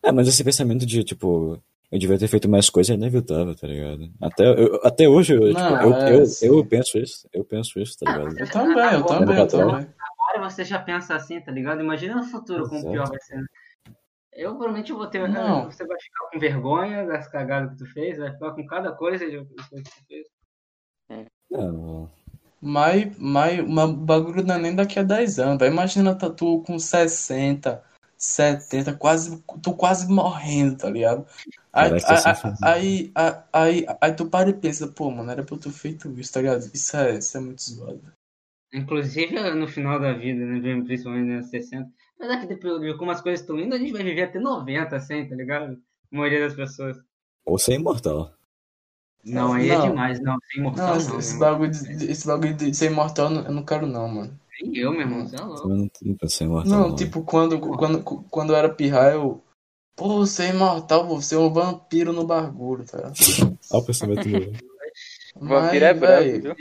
É, mas esse pensamento de, tipo, eu devia ter feito mais coisa é inevitável, tá ligado? Até, eu- até hoje, eu, Não, tipo, eu, é, eu, sim. eu penso isso, eu penso isso, tá ligado? Eu também, eu também, eu também. Agora você já pensa assim, tá ligado? Imagina no futuro como pior vai ser. Eu provavelmente vou ter. Não. Você vai ficar com vergonha das cagadas que tu fez, vai ficar com cada coisa que tu fez. Não, Mas, mas, mas o bagulho não é nem daqui a 10 anos, velho. Imagina tá tu com 60, 70, quase, tu quase morrendo, tá ligado? Aí, tá aí, fim. aí, aí, aí, aí tu para e pensa, pô, mano, era pra eu ter feito isso, tá ligado? Isso é, isso é muito zoado. Inclusive no final da vida, né? Principalmente nos 60. Apesar que depois de como as coisas estão indo, a gente vai viver até 90, assim, tá ligado? A maioria das pessoas. Ou ser imortal. Não, aí é Não. demais, não. Ser imortal Não, não. esse, esse bagulho de, esse bagulho de ser imortal eu não quero não, mano. Nem eu, meu irmão, você é louco. Eu não tenho pra ser imortal. Não, não. tipo, quando, quando, quando eu era pirra, eu... Pô, ser imortal, vou ser um vampiro no bagulho, tá? Olha o pensamento meu. Vampiro é branco?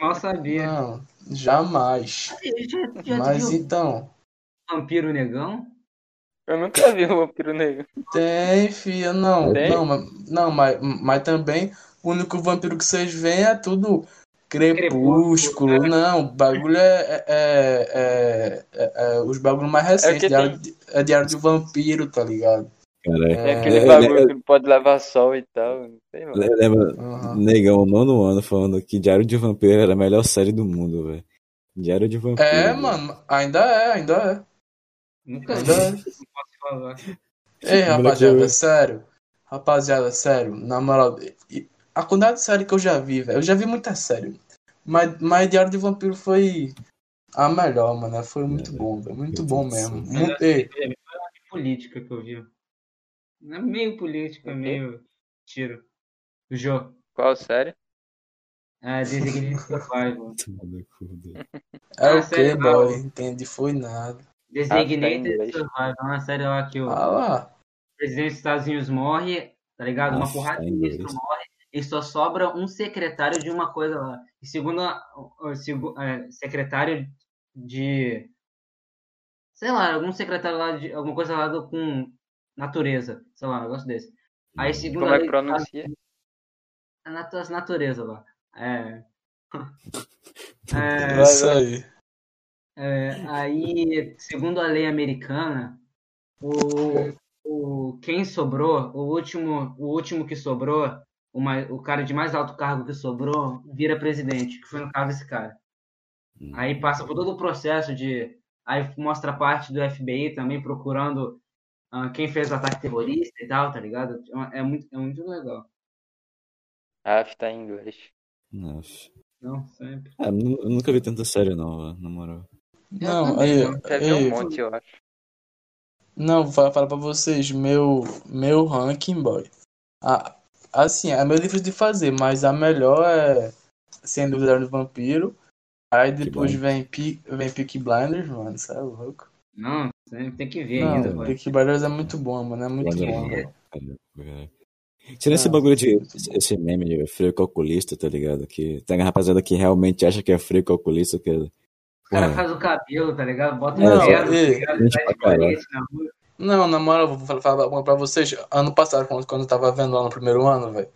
Mal sabia. Não, jamais. Já, já Mas viu então, Vampiro Negão? Eu nunca vi um vampiro negro. tem, filha, não, Tem? não, mas, não, mas, mas também o único vampiro que vocês veem é tudo crepúsculo, não, o bagulho é, é, é, é- é os bagulhos mais recentes, que diário, de- é diário de vampiro, tá ligado? Caralho. Tem aquele É, bagulho é, que não pode levar sol e tal. Não sei, mano. Lembra, Aham. negão, nono ano, falando que Diário de Vampiro era a melhor série do mundo, velho. Diário de Vampiro. É, velho. mano, ainda é, ainda é. Nunca Ainda é. não posso falar. Ei, rapaziada, sério. Rapaziada, sério, na moral, e- a quantidade de série que eu já vi, velho, eu já vi muita série. Mas, mas Diário de Vampiro foi a melhor, mano. Foi muito É, bom, velho. Muito bom do mesmo. Muito, ei, Foi uma política que eu vi. É meio política, O quê? meio tiro. O Jô. Qual série? É, Designated velho. é Ah, o sério, que, boy? Entendi, foi nada. Designated inglês. Survival. É uma série lá que o Ah lá. presidente dos Estados Unidos morre, tá ligado? Uma porrada de tá em ministro morre e só sobra um secretário de uma coisa lá. E segundo a, o- segu- é, secretário de. Sei lá, algum secretário lá de. alguma coisa lá do- com natureza. Sei lá, um negócio desse. Aí segundo Como a é que lei- pronuncia? a as natureza lá. É. É É, isso aí. é, aí, segundo a lei americana, o, o quem sobrou, o último, o último que sobrou, o, mai- o cara de mais alto cargo que sobrou, vira presidente, que foi no caso esse cara. Hum. Aí passa por todo o processo de. Aí mostra a parte do FBI também procurando ah, quem fez o ataque terrorista e tal, tá ligado? É, muito, é muito legal. Ah, tá em inglês. Nossa. Não, sempre. Nu- eu nunca vi tanta série, não, na moral. Não, aí, Quer ver um monte, eu acho. não, vou falar, pra vocês, meu, meu ranking, boy. Ah, assim, é meio difícil de fazer, mas a melhor é, sem dúvida, do Vampiro. Aí depois vem, vem Peaky Blinders, mano, você é louco. Não, tem que ver Não, ainda. pô. Peaky Blinders é muito bom, mano, é muito Blinders bom, velho. Tira esse Ah, bagulho de. Esse meme de frio calculista, tá ligado? Que tem a rapaziada que realmente acha que é frio calculista, que. O cara faz o cabelo, tá ligado? Bota Não, terno, tá ligado? colete na rua. Não, na moral, eu vou falar, uma pra vocês. Ano passado, quando, quando eu tava vendo lá no primeiro ano, velho.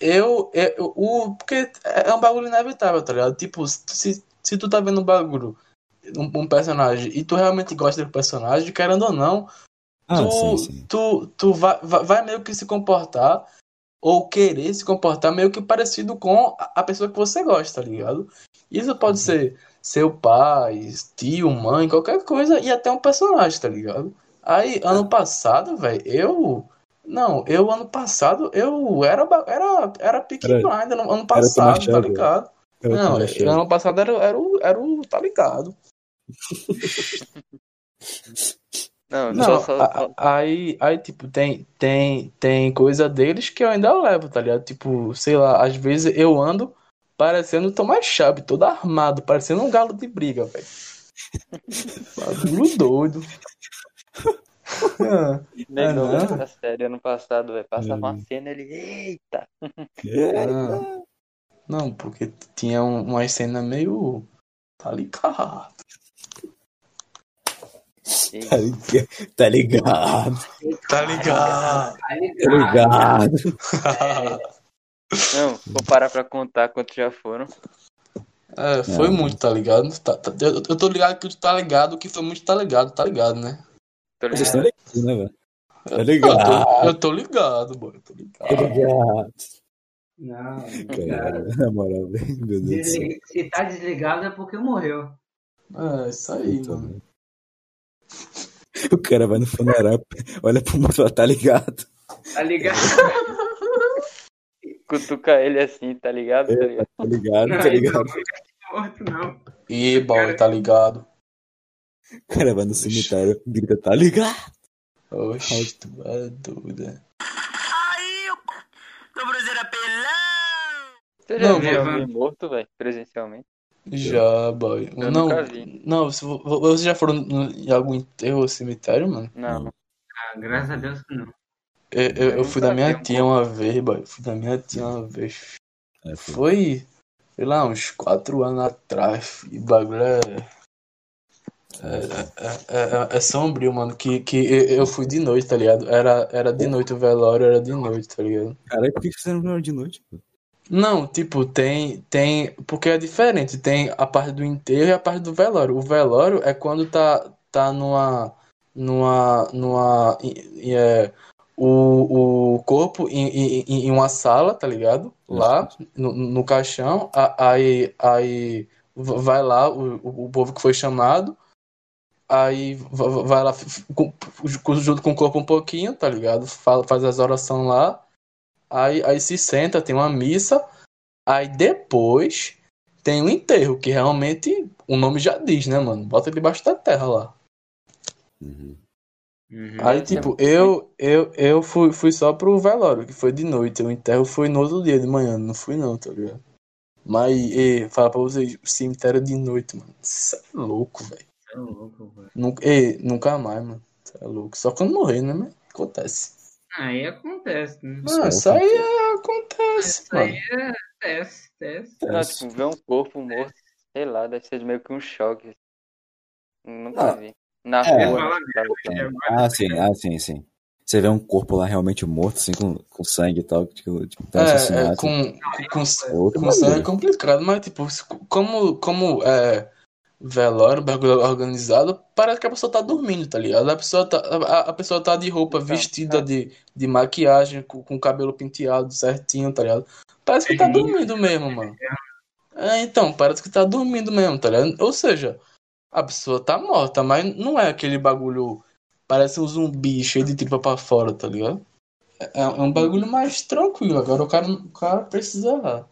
Eu, eu, o, porque é um bagulho inevitável, tá ligado? Tipo, se, se tu tá vendo um bagulho, um, um personagem, e tu realmente gosta do personagem, querendo ou não, ah, tu, sim, sim. tu, tu vai, vai, meio que se comportar, ou querer se comportar meio que parecido com a pessoa que você gosta, tá ligado? Isso pode ser seu pai, tio, mãe, qualquer coisa, e até um personagem, tá ligado? Aí, ano passado, velho, eu. Não, eu ano passado, eu era, era, era Peaky Era- Blinder, ano- ano passado, tá ligado? Não, ano passado era, era, o, era o, tá ligado? Não, Não, só, a- a- aí, aí, tipo, tem, tem, tem coisa deles que eu ainda levo, tá ligado? Tipo, sei lá, às vezes eu ando parecendo Tomás Chave, todo armado, parecendo um galo de briga, velho. Bagulho doido. Ah, nem é não não? essa série ano passado, velho. Passava uma Hum. cena ele. Eita! É, ah. Não, porque tinha um- uma cena meio. Tá ligado? Tá ligado? Tá ligado? Tá ligado? Tá Tá ligado? Não, vou parar pra contar quantos já foram. É, foi É. muito, tá ligado? Tá- tá- eu, eu tô ligado que tá ligado, que foi muito tá ligado, tá ligado, né? Tô Vocês estão ligado. ligados, né, velho? Tá Eu ligado? tô, eu tô ligado, boy, eu tô Tá ligado. ligado? Não, Cara, cara. na moral, velho. Meu Deus. Desliga- Se tá desligado é porque morreu. É, isso aí, Puta mano. O cara vai no funeral, olha pro fala, tá ligado? Tá ligado? Cutuca ele assim, tá ligado? Tá ligado? Tá ligado, Não, tá ligado? não é morto, não. E, boy, tá ligado? O cara vai no cemitério, grita, tá ligado? Oxe, tu é doido. Você já Não, viu alguém morto, velho? Presencialmente? Já, boy. Eu não, não, se vo- vo- vocês já foram em algum enterro ou cemitério, mano? Não. Ah, graças a Deus que não. Eu, eu, eu fui da minha tia uma vez, boy. Fui da minha tia uma vez. É, pô. Foi, sei lá, uns quatro anos atrás. E o bagulho é. É, é, é, é sombrio, mano. Que, que eu fui de noite, tá ligado? Era, era de noite o velório, era de noite, tá ligado? Caralho, por que fizeram velório de noite? Não, tipo, tem, tem, porque é diferente, tem a parte do enterro e a parte do velório. O velório é quando tá, tá numa, numa, numa, é, o, o corpo em, em, em uma sala, tá ligado? Lá, no, no caixão. Aí, aí vai lá o, o, o povo que foi chamado. Aí va- va- vai lá junto com o corpo um pouquinho, tá ligado? Fala, faz as orações lá. Aí, aí se senta, tem uma missa. Aí depois tem o enterro, que realmente o nome já diz, né, mano? Bota debaixo da terra lá. Uhum. Uhum. Aí, tipo, eu, eu, eu fui, fui só pro velório, que foi de noite. O enterro foi no outro dia de manhã, não fui não, tá ligado? Mas, e, falar pra vocês, cemitério de noite, mano. Isso é louco, velho. É louco, velho. Nunca, e, nunca mais, mano. É louco. Só quando morrer, né, mas acontece. Aí acontece, né? Isso Ah, é isso aí é- acontece, Isso aí mano. é teste, teste. Tipo, ver um corpo morto, sei lá, deve ser meio que um choque. Nunca Ah, vi. Na é. rua, né, sabe? mesmo, Ah, sim, ah, sim, sim. Você vê um corpo lá realmente morto, assim, com, com sangue e tal, tipo, tipo um É, é com, com, É outro com sangue é complicado, mas, tipo, como, como é velório, bagulho organizado, parece que a pessoa tá dormindo, tá ligado? A pessoa tá, a, a pessoa tá de roupa Então, vestida é. de, de maquiagem, com, com cabelo penteado certinho, tá ligado? Parece que tá dormindo mesmo, mano. É, então, parece que tá dormindo mesmo, tá ligado? Ou seja, a pessoa tá morta, mas não é aquele bagulho. Parece um zumbi cheio de tripa pra fora, tá ligado? É, é um bagulho mais tranquilo. Agora o cara, o cara precisa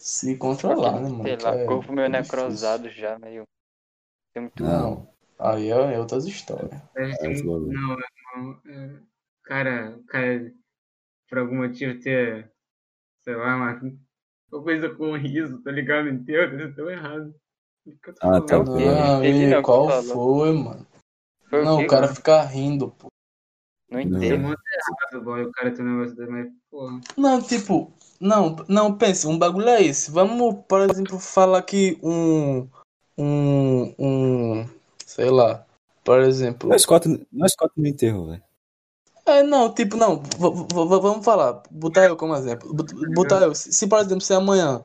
se controlar, né, mano? Sei lá, é- corpo meio é difícil. necrosado já, meio. Tem muito. Não, aí é, é outras histórias. É, muito- bagulho. Não, não. é, Cara, o cara, por algum motivo, ter, sei lá, uma, uma coisa com riso, tá ligado? Inteiro, tão errado. O eu tô Ah, tá. Não, Não, e não o que qual falou. foi, mano? Foi Não, quê, o cara mano? fica rindo, pô. Não É entendo. muito errado, boy, o cara ter um negócio mas, porra. Não, tipo, não, não, pense, um bagulho é esse. Vamos, por exemplo, falar que um, um, um, sei lá, por exemplo. Nós quatro no enterro, velho. É, não, tipo, não, vamos falar, botar eu como exemplo. Bot- Botar eu, se, se, por exemplo, se amanhã,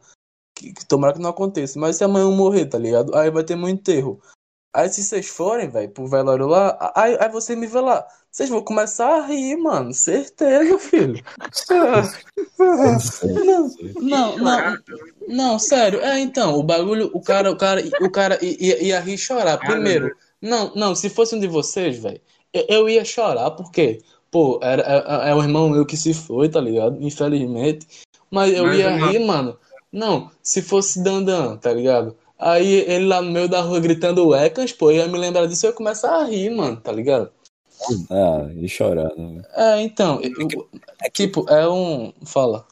que, que tomara que não aconteça, mas se amanhã eu morrer, tá ligado? Aí vai ter meu enterro. Aí se vocês forem, velho, pro velório lá, aí, aí você me vê lá. Vocês vão começar a rir, mano, certeza, filho. Não, não, não, não, sério. É, então, o bagulho, o cara, o cara, o cara ia, ia rir e chorar. Primeiro, não, não, se fosse um de vocês, velho, eu, eu ia chorar, porque, pô, era, é, é o irmão meu que se foi, tá ligado? Infelizmente. Mas eu Mas ia rir, mano. Não, se fosse Dandan, tá ligado? Aí ele lá no meio da rua gritando Ecas, pô, eu ia me lembrar disso e eu ia começar a rir, mano, tá ligado? Ah, e chorar, né? É, então, eu- tipo, é um. Fala.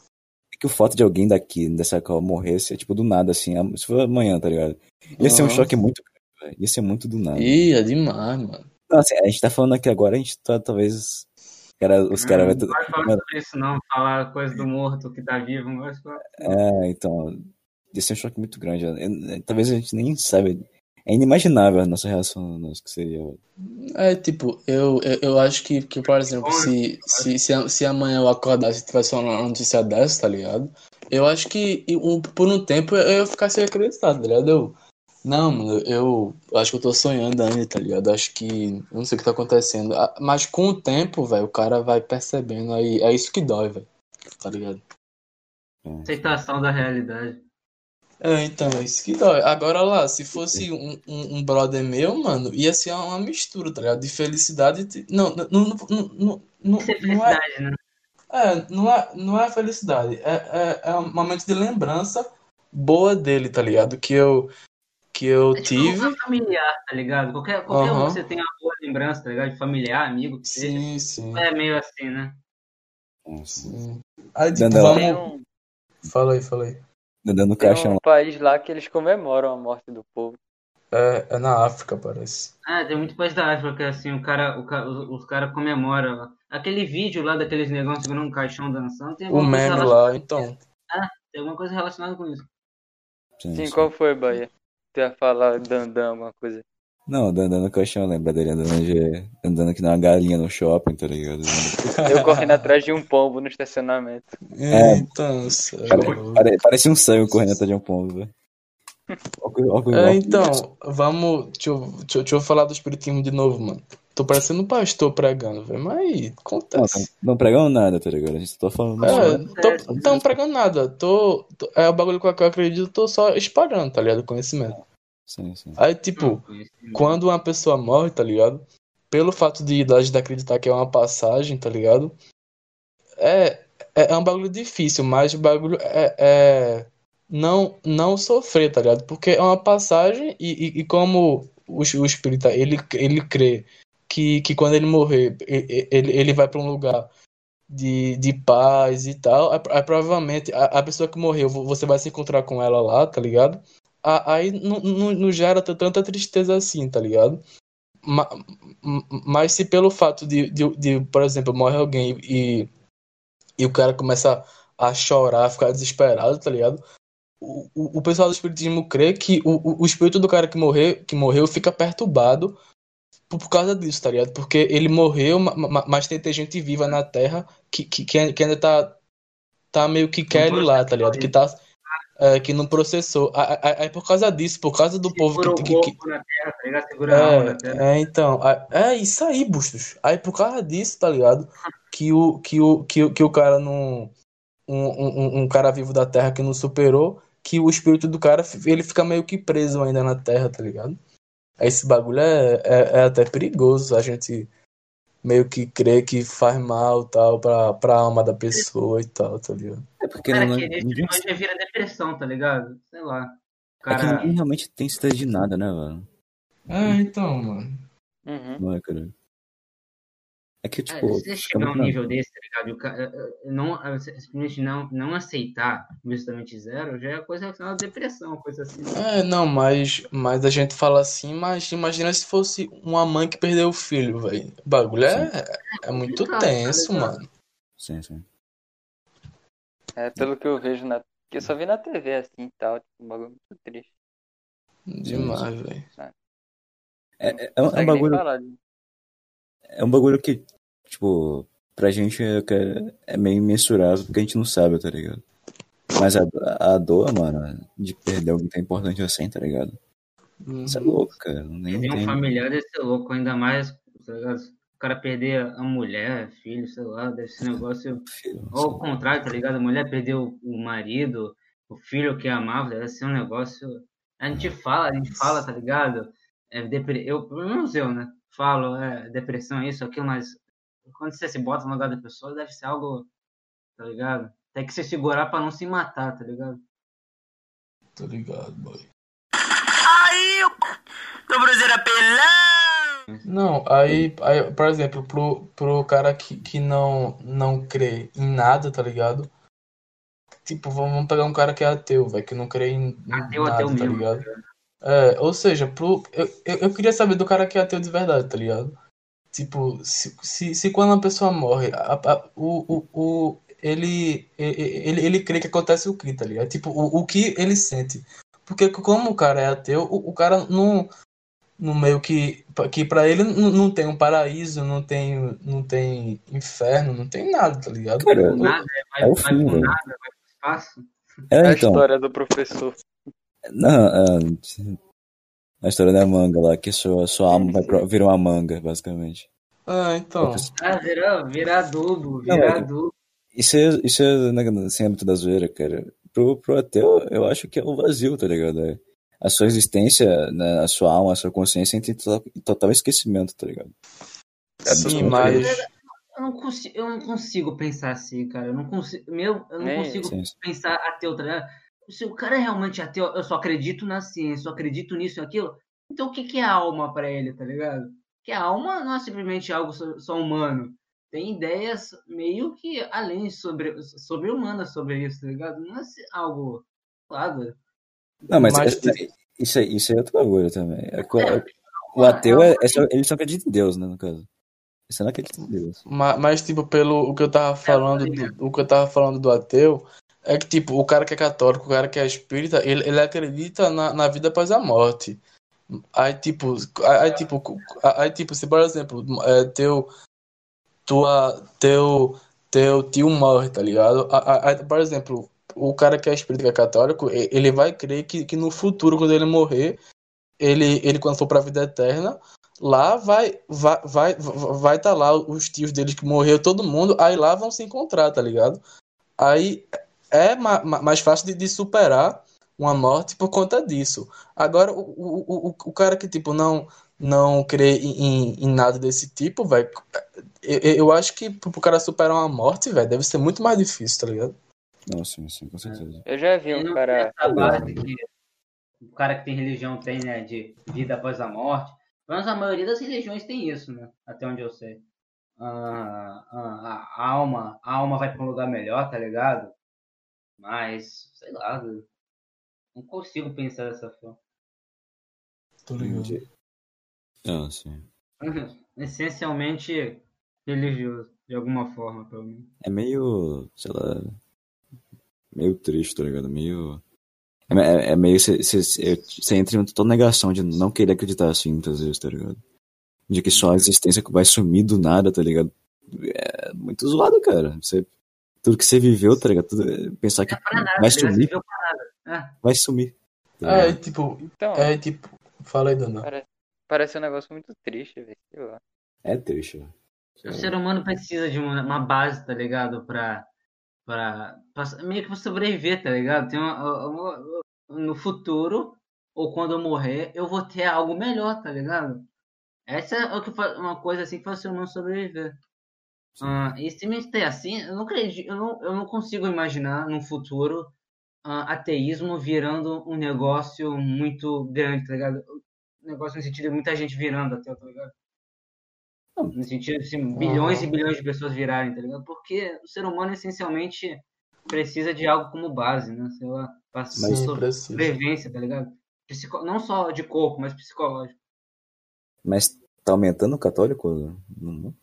É que o fato de alguém daqui, dessa call, morresse, é tipo do nada, assim, am- se for amanhã, tá ligado? Ia ser um choque muito grande. Ia ser muito do nada. Ih, é demais, mano. Não, assim, a gente tá falando aqui agora, a gente tá, talvez. Cara, os caras vai. Não vai falar sobre isso, não. Falar coisa do morto que tá vivo, falar. É, então. Ser um choque muito grande. Eu- eu- Talvez a gente nem saiba. É inimaginável a nossa reação nossa, que seria. É, tipo, eu, eu, eu acho que, que, por exemplo, se, se, se, se amanhã eu acordasse e tivesse uma notícia dessa, tá ligado? Eu acho que um, por um tempo eu ia ficar sem acreditar, tá ligado? Eu, não, mano, eu, eu acho que eu tô sonhando ainda, tá ligado? Eu acho que. Eu não sei o que tá acontecendo. Mas com o tempo, velho, o cara vai percebendo. Aí é isso que dói, velho. Tá ligado? Aceitação da realidade. É, então, é isso que dói. Agora lá, se fosse um, um, um brother meu, mano, ia ser uma mistura, tá ligado? De felicidade. de- Não, não, não, não, não, não, é não é. né? É, não é, não é felicidade. É, é, é um momento de lembrança boa dele, tá ligado? Que eu, que eu É tipo tive. uma familiar, tá ligado? Qualquer, qualquer um Aham. que você tenha uma boa lembrança, tá ligado? De familiar, amigo, que seja. Sim, sim. É meio assim, né? sim. Aí, tipo, vamos. um, Fala aí, fala aí. Dando no tem um país lá que eles comemoram a morte do povo. É, é na África, parece. Ah, tem muito país da África que assim, o cara, o, ca- os, os caras comemoram. Aquele vídeo lá daqueles negócios segurando um caixão dançando, tem O alguma coisa meme relacionada, lá, então. tem alguma coisa relacionada com isso. Sim, Sim, sim. qual foi, Bahia? Tu ia falar dandão, alguma coisa. Não, dando no caixão, lembra dele andando, de, andando que nem uma galinha no shopping, tá ligado? Eu correndo atrás de um pombo no estacionamento. É, então, sério. Pare, pare, parece um sonho correndo atrás de um pombo, velho. É, então, vamos. Deixa eu, deixa, eu- deixa eu falar do espiritismo de novo, mano. Tô parecendo um pastor pregando, velho. Mas Não, acontece. não pregamos nada, tá ligado? A gente tá falando. É, Acontece. tô, não pregando nada. Tô, tô- é o bagulho que eu acredito, tô só espalhando, tá ligado? Conhecimento. Sim, sim. Aí, tipo, quando uma pessoa morre, tá ligado? Pelo fato de da gente acreditar que é uma passagem, tá ligado? É, é, é um bagulho difícil, mas o bagulho é, é não, não sofrer, tá ligado? Porque é uma passagem e, e, e como o, o espírita, ele, ele crê que, que quando ele morrer, ele, ele vai pra um lugar de, de paz e tal, aí, aí provavelmente a, a pessoa que morreu, vo- você vai se encontrar com ela lá, tá ligado? Aí não, não, não gera tanta tristeza assim, tá ligado? Ma- m- Mas se pelo fato de, de, de, por exemplo, morre alguém e, e o cara começa a chorar, a ficar desesperado, tá ligado? O, o, o pessoal do espiritismo crê que o, o, espírito do cara que, morreu que morreu fica perturbado por, por causa disso, tá ligado? Porque ele morreu, ma- ma- mas tem, tem gente viva na Terra que, que, que ainda- que ainda tá, tá meio que quer ele lá, tá ligado? Que tá. É, que não processou. Aí- aí por causa disso, por causa do povo Segura que, o que, que, na terra, tá é, é, então, é isso aí, Bustos. Aí por causa disso, tá ligado? Que o, que o, que o, que o cara não. Um, um, um cara vivo da Terra que não superou, que o espírito do cara ele fica meio que preso ainda na Terra, tá ligado? Esse bagulho é, é, é até perigoso, a gente meio que crê que faz mal tal pra, pra alma da pessoa e tal, tá ligado? É porque Cara, não, que nesse ninguém, momento já vira depressão, tá ligado? Sei lá. O é que cara. ninguém realmente tem certeza de nada, né, velho? É, então, mano. Uhum. Não é, cara? É que, É, tipo. se você chegar a um muito- nível desse, tá ligado? E o ca- eh, eh, não, eh, simplesmente não, não aceitar justamente zero, já é coisa relacionada à depressão, coisa assim. É, não, mas, mas a gente fala assim, mas imagina se fosse uma mãe que perdeu o filho, velho. O bagulho é, é muito complicado, tá tenso, mano. Sim, sim. É pelo que eu vejo na. Que eu só vi na TV assim e tal, tipo, um bagulho muito triste. Demais, velho. É, é, é um, é um bagulho. falar É um bagulho que, tipo, pra gente é, é- é meio mensurável porque a gente não sabe, tá ligado? Mas a, a dor, mano, de perder alguém tão importante assim, tá ligado? Isso é louco, cara. Nem Perder um familiar deve ser louco, ainda mais, tá ligado? O cara perder a mulher, filho, sei lá, deve ser um negócio. filho, Ou ao contrário, tá ligado? A mulher perdeu o marido, o filho que amava, deve ser um negócio. A gente fala, a gente fala, tá ligado? É, depre... Eu, pelo menos eu, né? Falo, é, depressão, isso, aquilo, mas quando você se bota no lugar da pessoa, deve ser algo, tá ligado? Tem que se segurar pra não se matar, tá ligado? Tô ligado, boy. Aí, o Cruzeiro apelão! Não, aí, aí, por exemplo, pro, pro cara que, que não, não crê em nada, tá ligado? Tipo, vamos pegar um cara que é ateu, velho, que não crê em, em Ateu, nada, ateu tá mesmo. ligado? É, ou seja, pro, eu, eu, eu queria saber do cara que é ateu de verdade, tá ligado? Tipo, se, se, se quando uma pessoa morre, a, a- o, o, o, ele, ele, ele crê que acontece o que, tá ligado? Tipo, o, o que ele sente. Porque como o cara é ateu, o, o cara não, no meio que, que para ele não, não tem um paraíso, não tem, não tem inferno, não tem nada, tá ligado? Cara, O nada, vai, é o fim, velho. nada, vai pro espaço. É, a então. história do professor. Não, é, a história da manga lá, que sua, sua alma vai virar uma manga, basicamente. Ah, então. Ah, virar, virar adubo, Não, virar é- adubo. Isso é, isso é né, sem âmbito da zoeira, cara. Pro, pro ateu, eu acho que é o vazio, tá ligado? É, a sua existência, né, a sua alma, a sua consciência entra em total, em total esquecimento, tá ligado? É Sim, mas. Eu não, consigo, eu não consigo pensar assim, cara. Eu não consigo, meu, eu não Nem- consigo Sim, sim. pensar ateu, tá ligado? Se o cara é realmente ateu, eu só acredito na ciência, só acredito nisso e aquilo. Então o que, que é alma pra ele, tá ligado? Que a alma não é simplesmente algo só, só humano. Tem ideias meio que além sobre, sobre humanas sobre isso, tá ligado? Não é algo. Claro. Não, mas, Mas, é- tipo- isso, aí- isso é outro bagulho também. É co- É, o ateu, é, é só, ele só acredita em Deus, né, no caso. Você não acredita em Deus. Mas, mas, tipo, pelo o que eu tava falando do, o que eu tava falando do ateu, é que, tipo, o cara que é católico, o cara que é espírita, ele, ele acredita na, na vida após a morte. Aí, tipo, aí, tipo, aí, tipo, se, por exemplo, é, teu, tua, teu, teu tio morre, tá ligado? A- a- a- por exemplo, o cara que é espírita, que é católico, ele vai crer que, que no futuro, quando ele morrer, ele, ele quando for pra vida eterna, lá vai vai vai vai tá lá os tios deles que morreu todo mundo, aí lá vão se encontrar, tá ligado? Aí é ma- ma- mais fácil de, de superar uma morte por conta disso. Agora o, o, o, o cara que tipo não não crê em, em nada desse tipo, velho, eu, eu acho que pro cara superar uma morte, velho, deve ser muito mais difícil, tá ligado? Não, sim, sim, com certeza. Eu já vi um cara. tem essa base que o cara que tem religião tem, né? De vida após a morte. Mas a maioria das religiões tem isso, né? Até onde eu sei. Ah, ah, a alma, a alma vai para um lugar melhor, tá ligado? Mas, sei lá, não consigo pensar dessa forma. Tô ligado. Ah, sim. Essencialmente religioso, de alguma forma, pelo menos. É meio, sei lá, meio triste, tá ligado? Meio. É, é- é meio. Você entra em total negação de não querer acreditar assim, muitas vezes, tá ligado? De que só a existência vai sumir do nada, tá ligado? É muito zoado, cara. Você, tudo que você viveu, tá ligado? Tudo- pensar que nada, vai tá sumir, nada. vai sumir. tá É, tipo, Então, é tipo, fala aí, Dana. parece, parece um negócio muito triste, velho. É triste, velho. O ser humano precisa de uma, uma base, tá ligado? Pra, pra, pra meio que pra sobreviver, tá ligado? Tem uma, uma- no futuro, ou quando eu morrer, eu vou ter algo melhor, tá ligado? Essa é o que fa- uma coisa assim que faz o ser humano sobreviver. Ah, e se me ter assim, eu não acredito, eu não, eu não consigo imaginar num futuro ah, ateísmo virando um negócio muito grande, tá ligado? Um negócio no sentido de muita gente virando até, tá ligado? No sentido de assim, bilhões e bilhões de pessoas virarem, tá ligado? Porque o ser humano essencialmente precisa de algo como base, né? Sei lá, sobrevivência, tá ligado? Psico... Não só de corpo, mas psicológico. Mas tá aumentando o católico? Não.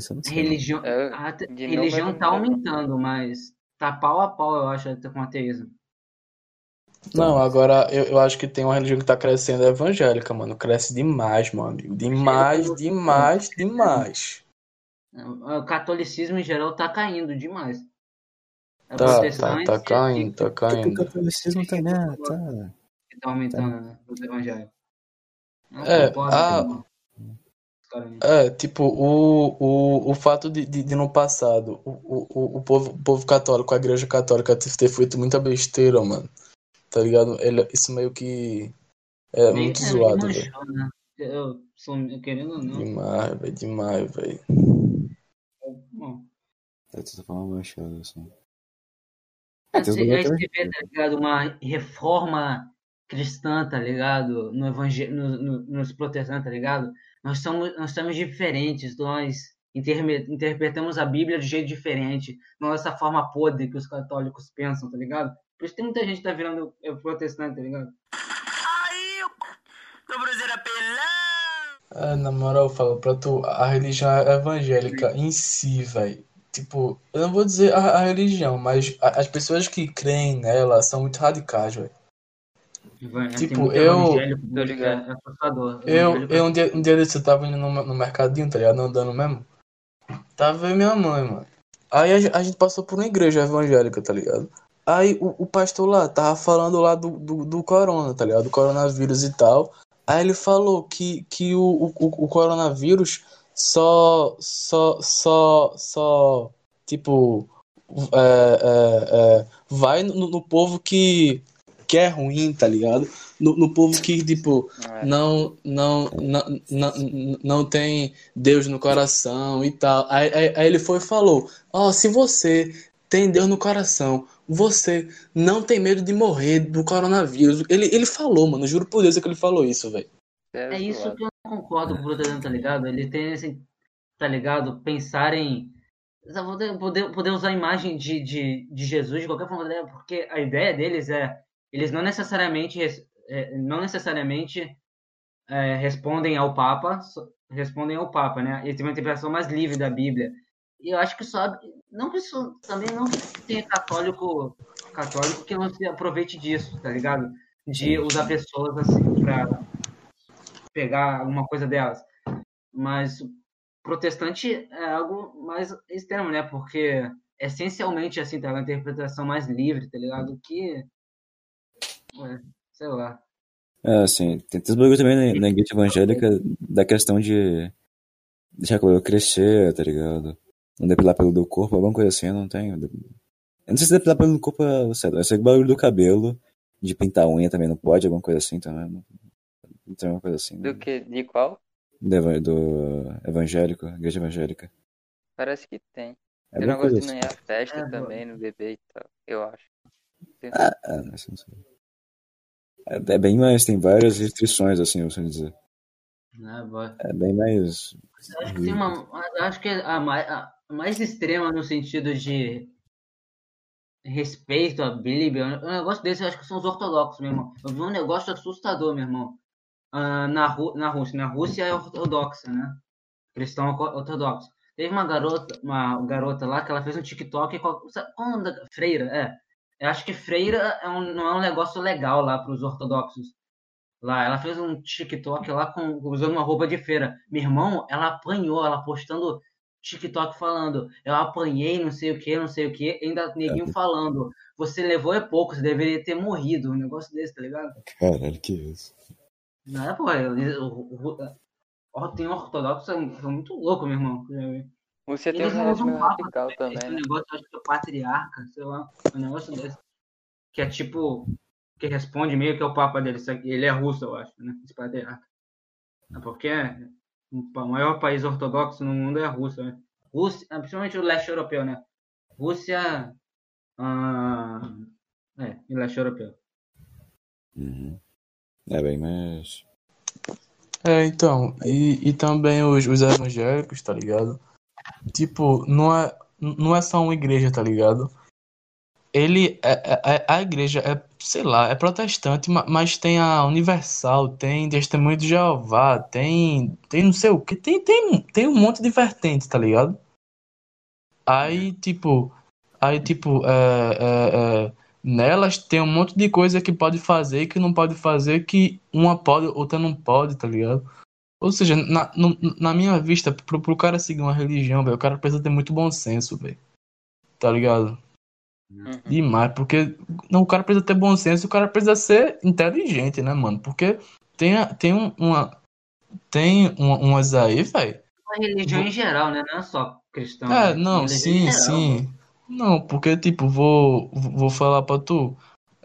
Isso eu não sei. Religião, É, a religião tá é- aumentando, mas tá pau a pau, eu acho, até com o ateísmo. Não, agora eu, eu acho que tem uma religião que tá crescendo, é evangélica, mano. Cresce demais, meu amigo. Demais, demais, demais. O catolicismo em geral tá caindo demais. A Tá, tá, tá caindo, tá O caindo. catolicismo tá, né? Tá. tá aumentando né, os evangélicos. Não É. Os caras- É, tipo, o, o, o fato de, de, de no passado o, o, o, povo, o povo católico, a igreja católica ter ter feito muita besteira, mano. Tá ligado? Ele, isso meio que é Meio- muito é, zoado, velho. né? Eu sou querendo ou não. Demais, velho, demais, velho. Bom, Tá de forma manchada, assim. você aí lugares você vê, tá ligado? Uma reforma cristã, tá ligado? No evangel... no, no- nos protestantes, tá ligado? Nós somos, nós somos diferentes, nós interpretamos a Bíblia de jeito diferente, não dessa forma podre que os católicos pensam, tá ligado? Por isso tem muita gente que tá virando eh, protestante, tá ligado? Aí, dobrozeira pelão. É, na moral, eu falo pra tu, a religião evangélica em si, velho. Tipo, eu não vou dizer a, a religião, mas a- as pessoas que creem nela são muito radicais, velho. Tem Tipo, eu- que ligado. é assustador. Eu, eu um dia, um dia desse eu tava indo no, no mercadinho, tá ligado? Andando mesmo. Tava eu e minha mãe, mano. Aí a, a gente passou por uma igreja evangélica, tá ligado? Aí o, o pastor lá tava falando lá do, do, do corona, tá ligado? Do coronavírus e tal. Aí ele falou que, que o, o, o coronavírus só, só, só, só, tipo, é, é, é, vai no, no povo que, que é ruim, tá ligado? No, no povo que, tipo, É. não, não, não, não, não tem Deus no coração e tal. Aí, aí, aí ele foi e falou: Ó, se você tem Deus no coração, você não tem medo de morrer do coronavírus. Ele, ele falou, mano, juro por Deus que ele falou isso, velho. É isso zoado. que eu não concordo com o protestante, tá ligado? Ele tem esse, tá ligado? Pensar em. Poder, poder, poder usar a imagem de, de, de Jesus de qualquer forma, né? porque a ideia deles é. Eles não necessariamente, é, não necessariamente é, respondem ao Papa, respondem ao Papa, né? Eles têm uma interpretação mais livre da Bíblia. E eu acho que só. Não que isso também não tenha católico, católico que não se aproveite disso, tá ligado? De usar pessoas assim pra pegar alguma coisa delas. Mas protestante é algo mais extremo, né? Porque essencialmente assim, tá? Uma interpretação mais livre, tá ligado? Que. Ué, sei lá. É, assim, tem tantos bagulho também na, na igreja evangélica da questão de deixar o cabelo crescer, tá ligado? Não depilar pelo do corpo, alguma coisa assim, eu não tenho. Eu não sei se depilar pelo do corpo é certo, mas é bagulho do cabelo, de pintar unha também não pode, alguma coisa assim também. Não, não tem alguma coisa assim. Do né? que? De qual? Do, do evangélico, igreja evangélica. Parece que tem. É Tem um negócio de assim. não ir à festa É, também, no bebê e tal, eu acho. Ah, ah, não sei, não sei. É, é bem mais, tem várias restrições, assim, você dizer. Boy? É bem mais. Acho que uma. Acho que a mais, a mais extrema no sentido de respeito à Bíblia. Um negócio desse eu acho que são os ortodoxos, meu irmão. Eu vi um negócio assustador, meu irmão. Ah, na, Ru- na Rússia. Na Rússia é ortodoxa, né? Cristão ortodoxo. Teve uma garota, uma garota lá que ela fez um TikTok. Qual, sabe qual é nome da freira? É. Eu acho que freira é um, não é um negócio legal lá para os ortodoxos. Lá, ela fez um TikTok lá com, usando uma roupa de feira. Meu irmão, ela apanhou, ela postando TikTok falando, eu apanhei, não sei o que, não sei o que, ainda neguinho falando, você levou é pouco, você deveria ter morrido, um negócio desse, tá ligado? Caralho, que isso. Não é, pô, o- o- tem ortodoxos são, são muito loucos, meu irmão. Rússia tem um papo, radical Esse também, né? negócio, eu acho que é patriarca, sei lá, um negócio desse. Que é tipo, que responde meio que é o papa dele, ele é russo, eu acho, né? Esse patriarca. É porque o maior país ortodoxo no mundo é a Rússia, né? Rússia, ah, principalmente o leste europeu, né? Rússia. Ah, é, e leste europeu. Uhum. É bem mais. É, então, e, e também os, os evangélicos, tá ligado? Tipo, não é, não é só uma igreja, tá ligado? Ele, é, é- é- a igreja é, sei lá, é protestante, ma- mas tem a Universal, tem Testemunho de Jeová, tem, tem não sei o que, tem, tem, tem um monte de vertente, tá ligado? Aí, tipo, aí, tipo, é, é, é, nelas tem um monte de coisa que pode fazer e que não pode fazer, que uma pode, outra não pode, tá ligado? Ou seja, na, no- na minha vista, pro, pro cara seguir uma religião, velho, o cara precisa ter muito bom senso, velho. Tá ligado? Uhum. Demais, porque não, o cara precisa ter bom senso, o cara precisa ser inteligente, né, mano? Porque tem, a- tem um- uma. Tem uma, umas aí, velho. Uma religião em geral, né? Não é só cristão. É, né? não, sim, geral, sim. Não, porque, tipo, vou, vou falar pra tu.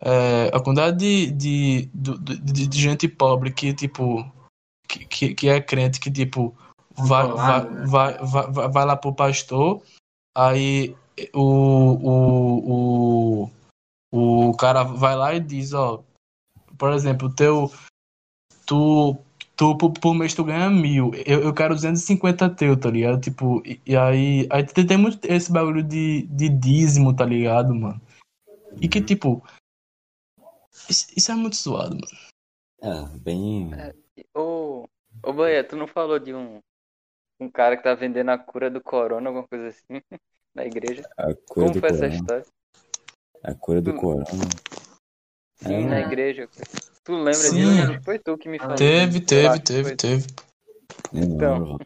é, a quantidade de, de, do- de, de gente pobre que, tipo, que, que, que é crente, que, tipo, vai, né? vai, vai, vai, vai lá pro pastor, aí o, o, o, o cara vai lá e diz, ó, por exemplo, teu, tu, tu por, por mês tu ganha mil, eu, eu quero 250 teu, tá ligado? Tipo, e, e aí, aí tem, tem muito esse bagulho de, de dízimo, tá ligado, mano? E que, tipo, isso, isso é muito zoado, mano. É, bem. Ô, ô Banha, tu não falou de um, um cara que tá vendendo a cura do corona, alguma coisa assim, na igreja? A cura Como do foi essa corona. história? A cura do Hum. corona. Sim, É. na igreja. Tu lembra Sim. disso? Foi tu que me falou. Teve, teve, que teve, foi. teve. Então.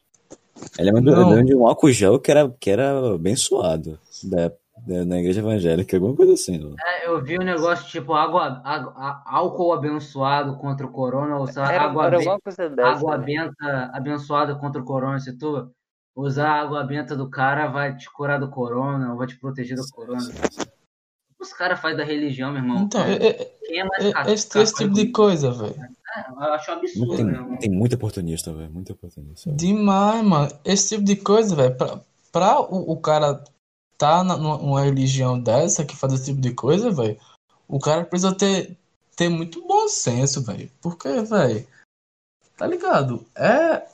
Ele eu lembro de um álcool gel que era, que era. Da, da, na igreja evangélica, alguma coisa assim. ó. É, eu vi um negócio tipo água, álcool abençoado contra o corona, ou sei lá, Era, água, era be- alguma coisa dessa. água né? benta abençoada contra o corona. Se tu usar a água benta do cara, vai te curar do corona, ou vai te proteger do corona. Os caras fazem da religião, meu irmão. Então, é- é- Quem é mais é- esse, esse tipo de coisa, velho. É, Eu acho um absurdo, Tem, meu irmão. tem muito oportunista, velho. Muito oportunista. Demais, mano. Esse tipo de coisa, velho, pra, pra o, o cara tá numa, religião dessa que faz esse tipo de coisa, velho, o cara precisa ter, ter muito bom senso, velho. Porque, velho, tá ligado? É, é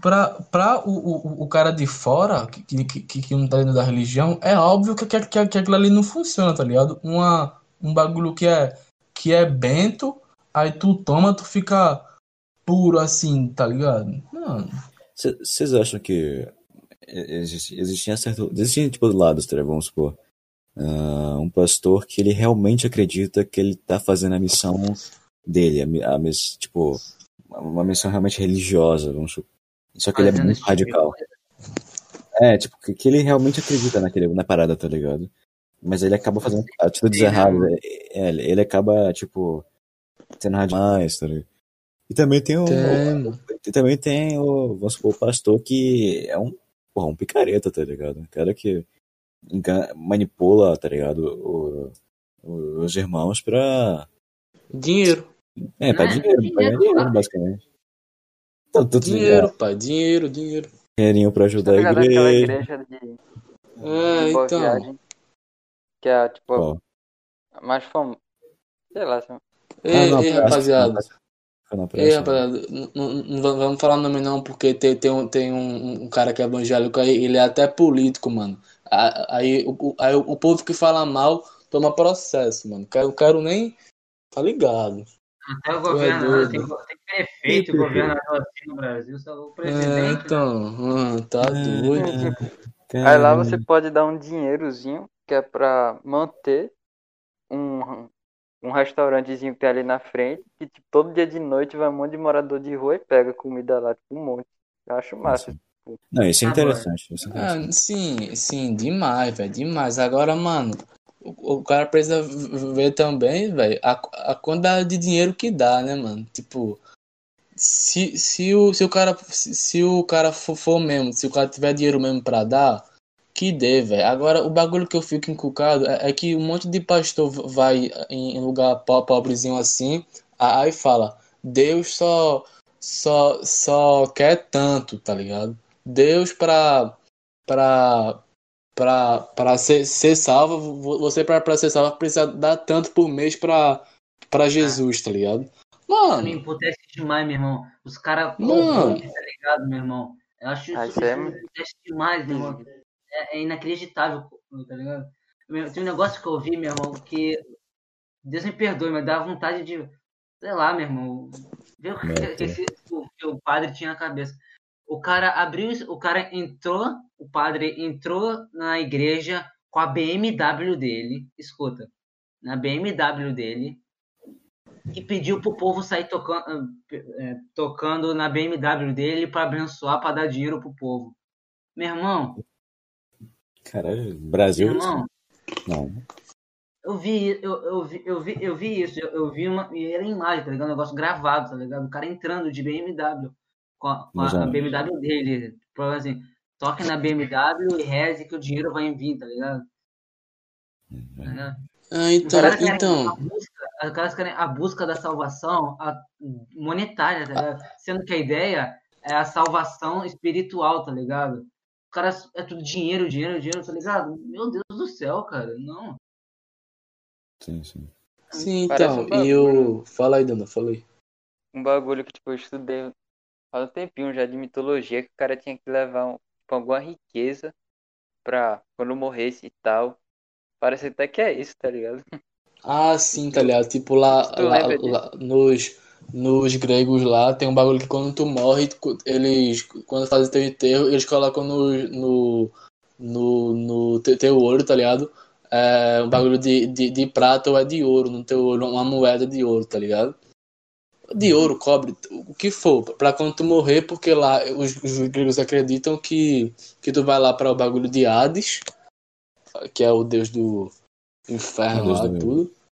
pra, pra o, o, o cara de fora, que, que, que, que não tá dentro da religião, é óbvio que, que, que, que aquilo ali não funciona, tá ligado? Uma, um bagulho que é, que é bento, aí tu toma, tu fica puro assim, tá ligado? Mano. Vocês acham que existia certo. Existia tipo lados, tá, vamos supor. ah, um pastor que ele realmente acredita que ele tá fazendo a missão dele, a, a miss- tipo, uma missão realmente religiosa, vamos supor. Só que ele é muito tipo radical. É, tipo, que, que ele realmente acredita naquele, na parada, tá ligado? Mas ele acaba fazendo atitudes né, erradas. mano? É, ele, ele acaba, tipo, narra demais, tá ligado? E também tem o. Tem. E também tem o, vamos supor, o pastor que é um, porra, um picareta, tá ligado? Um cara que engana- manipula, tá ligado? O- o- os irmãos pra. Dinheiro. É, pra dinheiro, pra dinheiro, ganhar dinheiro, basicamente. Tudo Dinheiro, pai. Dinheiro, dinheiro. dinheirinho pra ajudar a aquela igreja. igreja de, É, de então. viagem? Que é, tipo, a mais famosa. Sei lá, assim, Ei, Ah, não, ei, rapaziada. Fica na Ei, praça. rapaziada, n- n- não vamos falar nome não, porque tem, tem, um, tem um, um cara que é evangélico aí, ele é até político, mano. Aí, o, o- aí o povo que fala mal toma processo, mano. Quero, quero nem. Tá ligado? Até o é governador, doido. tem, tem prefeito e governador assim no Brasil, só o É, presidente. então, ah, tá doido. Aí lá você pode dar um dinheirozinho que é pra manter um, um restaurantezinho que tem ali na frente, que tipo, todo dia de noite vai um monte de morador de rua e pega comida lá, tipo um monte. Eu acho massa. Não, isso é interessante. Isso é interessante. Ah, sim, sim, demais, velho, demais. Agora, mano, o, o cara precisa ver também, velho, a, a quantidade de dinheiro que dá, né, mano? Tipo, se, se, o, se o cara, se, se o cara for, for mesmo, se o cara tiver dinheiro mesmo pra dar, que dê, velho. Agora, o bagulho que eu fico encucado é, é que um monte de pastor vai em, em lugar po- pobrezinho assim, aí fala, Deus só, só, só quer tanto, tá ligado? Deus pra, pra, pra, pra ser, ser salvo, vo- você pra, pra ser salvo precisa dar tanto por mês pra, pra Jesus, tá ligado? Me Mano, emputece demais, meu irmão. Os caras Mano. tá ligado, meu irmão? Eu acho Ah, isso, isso é- isso me emputece demais, meu irmão. É, é inacreditável, tá ligado? Tem um negócio que eu vi, meu irmão, que Deus me perdoe, mas dá vontade de, sei lá, meu irmão, ver o que, esse- o, que o padre tinha na cabeça. O cara abriu, o cara entrou, o padre entrou na igreja com a BMW dele, escuta, na BMW dele, e pediu pro povo sair tocando, eh, tocando na BMW dele para abençoar, para dar dinheiro pro povo. Meu irmão, Caralho, Brasil. irmão, Não. eu vi, eu, eu vi, eu vi, eu vi isso, eu, eu vi uma, e era imagem, tá ligado? Um negócio gravado, tá ligado? O cara entrando de BMW com a, com a BMW dele, falando assim, toque na BMW e reze que o dinheiro vai vir, tá ligado? Tá ligado? ah, então, então, a busca, os caras querem a busca da salvação a- monetária, tá ligado? Sendo que a ideia é a salvação espiritual, tá ligado? Caras é tudo dinheiro, dinheiro, dinheiro, tá ligado? Meu Deus do céu, cara, não. Sim, sim. sim, então, um e eu, fala aí, Dana, fala aí. Um bagulho que tipo, eu estudei faz um tempinho já de mitologia, que o cara tinha que levar um, tipo, alguma riqueza pra quando morresse e tal. Parece até que é isso, tá ligado? Ah, sim, tá ligado? Tipo, lá, lá, lá nos, nos gregos lá, tem um bagulho que quando tu morre, eles, quando fazem teu enterro, eles colocam no, no, no, no te- teu olho, tá ligado? É, um bagulho de, de, de prata ou é de ouro no teu olho, uma moeda de ouro, tá ligado? De ouro, cobre, o que for, pra quando tu morrer, porque lá os, os gregos acreditam que, que tu vai lá para o bagulho de Hades, que é o deus do inferno Deus lá, do- tudo. Então,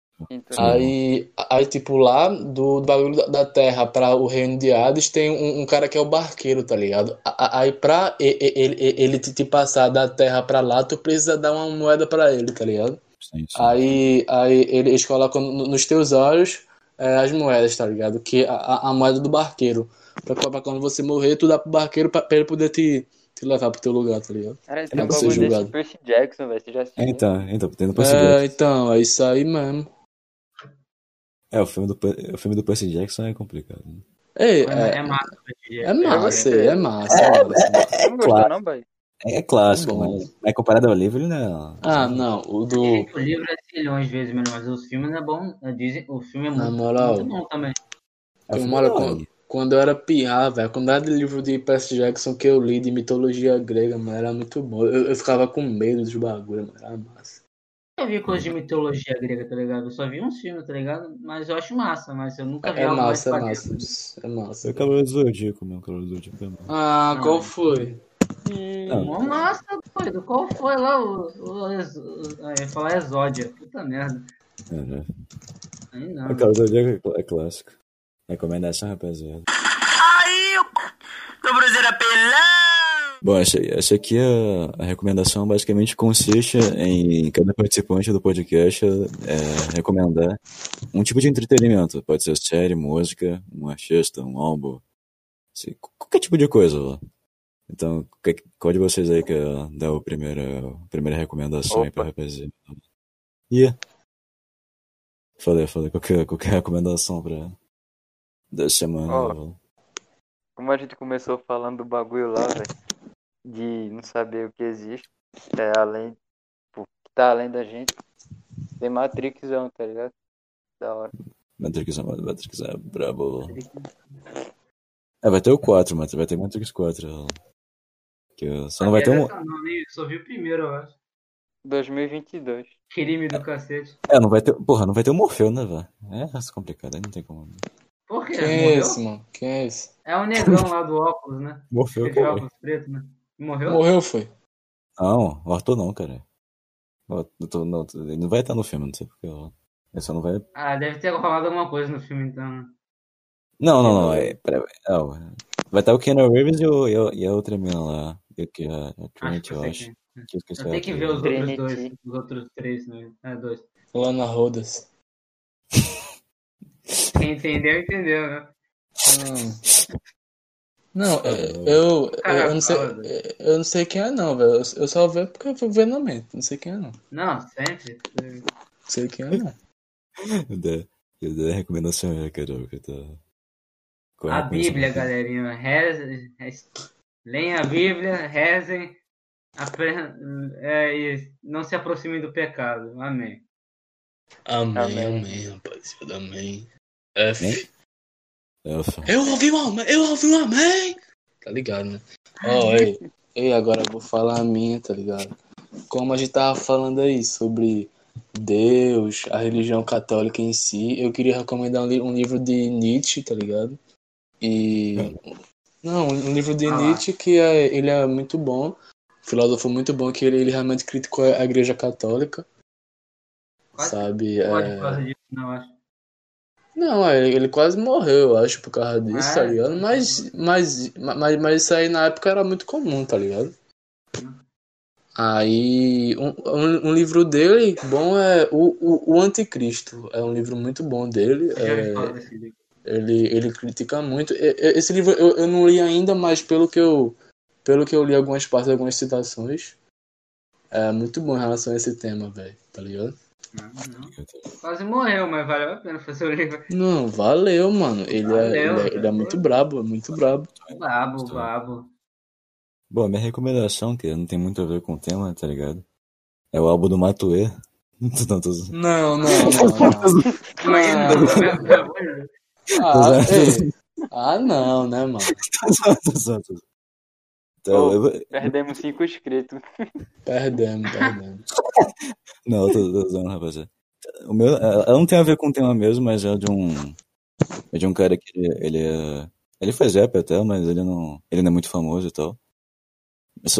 Aí, aí, tipo, lá do, do bagulho da, da terra para o reino de Hades tem um, um cara que é o barqueiro, tá ligado? Aí pra ele, ele te, te passar da terra pra lá, tu precisa dar uma moeda pra ele, tá ligado? sim, sim. Aí, aí eles colocam no- nos teus olhos é, as moedas, tá ligado? Que a, a- moeda do barqueiro. Pra, pra quando você morrer, tu dá pro barqueiro pra, pra ele poder te, te levar pro teu lugar, tá ligado? Cara, tem um bagulho desse Percy Jackson, velho. Você já assistiu? Então, então, tendo É, possibilidade. então, é isso aí mesmo. É, o filme do, o filme do Percy Jackson é complicado. né? Ei, É, é, é massa. é massa, gostei. é massa, é massa. Você não gostou, não, boy? É, é clássico, É bom. mas, mas comparado ao livro, ele não. Ah, não, o do. O livro é milhões de vezes melhor, mas os filmes é bom. é, Dizem, o filme é Na muito, moral. muito bom também. É o filme Mano, da quando, quando eu era pirra, velho, quando era de livro de Percy Jackson que eu li de mitologia grega, mano, era muito bom. Eu, eu ficava com medo dos bagulhos, mano, era massa. Eu vi coisa de mitologia grega, tá ligado? Eu só vi uns filmes, tá ligado? Mas eu acho massa, mas eu nunca vi É algo massa, é mais parecido. massa, é massa. O Cavaleiro do Zodíaco, meu. O Cavaleiro do Zodíaco é. Ah, Não. qual foi? Não. Mó massa, doido. Qual foi lá o. o, o, o eu ia falar Exódia. Puta merda. É, né? Aí não. A causa do dia é clássico. Recomendação, rapaziada. Aí, dobrozeira apelão. Bom, essa, essa aqui é a recomendação basicamente consiste em cada participante do podcast é, recomendar um tipo de entretenimento. Pode ser série, música, um artista, um álbum, assim, qualquer tipo de coisa. Então, qual de vocês aí quer dar o primeiro, a primeira recomendação aí pra rapaziada? Ih, falei, falei, qual que qual que é a recomendação pra da semana? Ó. Como a gente começou falando do bagulho lá, velho, de não saber o que existe, é além, tipo, que tá além da gente, tem Matrixão, tá ligado? Da hora. Matrix, é- Matrix é brabo. É, vai ter o 4, mas vai ter Matrix 4. ó. Que só não vai ter um. Não, nem, só vi o primeiro, eu acho. 2022. Crime do cacete. É, não vai ter. Porra, não vai ter o Morfeu, né, velho? É essa complicada, aí não tem como. Por quê? Quem é esse, mano? Quem é esse? É o negão lá do óculos, né? Morfeu, Aquele óculos preto, né? Morreu? Morreu, foi? Não, o Arthur não, cara. O Arthur, não, ele não vai estar no filme, não sei porque. Ele só não vai. Ah, deve ter rolado alguma coisa no filme, então. né? Não, não, não. É, pera, não, vai estar o Keanu Reeves e, o, e, a, e a outra mina lá. e Que é a Acho Trinity, que eu acho. quem. Que eu Eu a tenho que ver os outros dois. Os outros três, né? É, dois. Lana Rodas. Quem entendeu, entendeu, né? Hum. Não, é, eu, eu, eu não sei, eu não sei quem é não, velho. Eu, só vejo porque eu vou ver na mente. Não sei quem é não. Não, sempre. Não sei quem é não. Eu dei, eu dei a recomendação aí, cara. Que tá... Qual é A? Bíblia, galerinha. Reze, reze- Leiam a Bíblia, rezem, é, e não se aproximem do pecado. Amém. Amém, Amém. amém, rapaziada, amém. F. É, eu ouvi um amém, eu ouvi um amém. Tá ligado, né? Ó, ei, ei, agora eu vou falar a minha, tá ligado? Como a gente tava falando aí sobre Deus, a religião católica em si, eu queria recomendar um, li- um livro de Nietzsche, tá ligado? E. Não, um livro de Ah. Nietzsche que é, ele é muito bom, filósofo muito bom, que ele, ele realmente criticou a igreja católica, Quase sabe? Pode É... por causa disso, não, acho. Não, é, ele, ele quase morreu, eu acho, por causa disso, Ah, tá ligado? Mas, mas, mas, mas isso aí na época era muito comum, tá ligado? Aí, um, um, um livro dele bom é o, o, o Anticristo. É um livro muito bom dele. É, ele, ele critica muito. Esse livro eu, eu não li ainda, mas pelo que eu, pelo que eu li algumas partes, algumas citações, é muito bom em relação a esse tema, velho, tá ligado? Não, não. Quase morreu, mas valeu a pena fazer o livro. Não, valeu, mano. Ele, é, Valeu, ele, é, ele é muito brabo, é muito brabo. Babo, babo. Bom, minha recomendação, que não tem muito a ver com o tema, tá ligado? É o álbum do Matuê. Não, tô- Não, não, não. não. Ah, ah, não, né, mano? Então, eu vou- Perdemos cinco inscritos. Perdemos, perdemos. Não, eu tô, tô zoando, rapaziada. O meu, ela não tem a ver com o tema mesmo, mas é de um. É de um cara que ele, ele é. Ele faz rap até, mas ele não. Ele não é muito famoso e tal.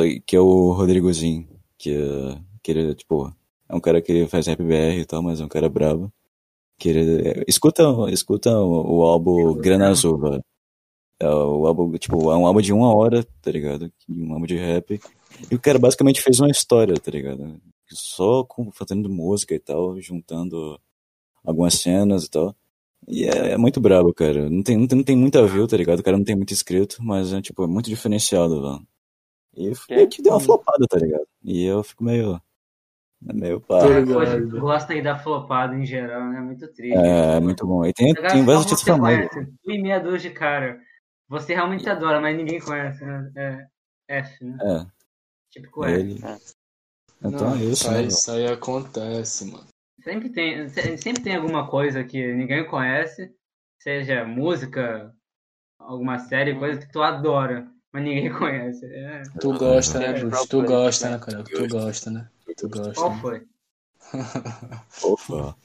Aí, que é o Rodrigozinho. Que, é- que ele, tipo, é um cara que faz rap BR e tal, mas é um cara brabo. Que ele. é- escuta, escuta o, o álbum Grana Azul, velho. É o álbum, tipo, é um álbum de uma hora, tá ligado? Um álbum de rap. E o cara basicamente fez uma história, tá ligado? Só com, fazendo música e tal, juntando algumas cenas e tal. E é, é muito brabo, cara. Não tem, não, tem, não tem muita view, tá ligado? O cara não tem muito inscrito, mas é, tipo, é muito diferenciado, velho. E meio que deu uma flopada, tá ligado? E eu fico meio. é Meio pá. Gosta aí da flopada em geral, né? Muito triste. É, é muito bom. E tem, tem vários artistas famosos. um e meia dúzia de cara. Você realmente adora, mas ninguém conhece, né? É F, né? É, Típico F. ele. Então Não, é isso, isso, né? isso aí acontece, mano. Sempre tem, se- sempre tem alguma coisa que ninguém conhece, seja música, alguma série, coisa que tu adora, mas ninguém conhece. É, Tu gosta, né, Bruce? Tu gosta, né? né, cara? Tu gosta, né? Tu gosta. qual né? foi? Opa.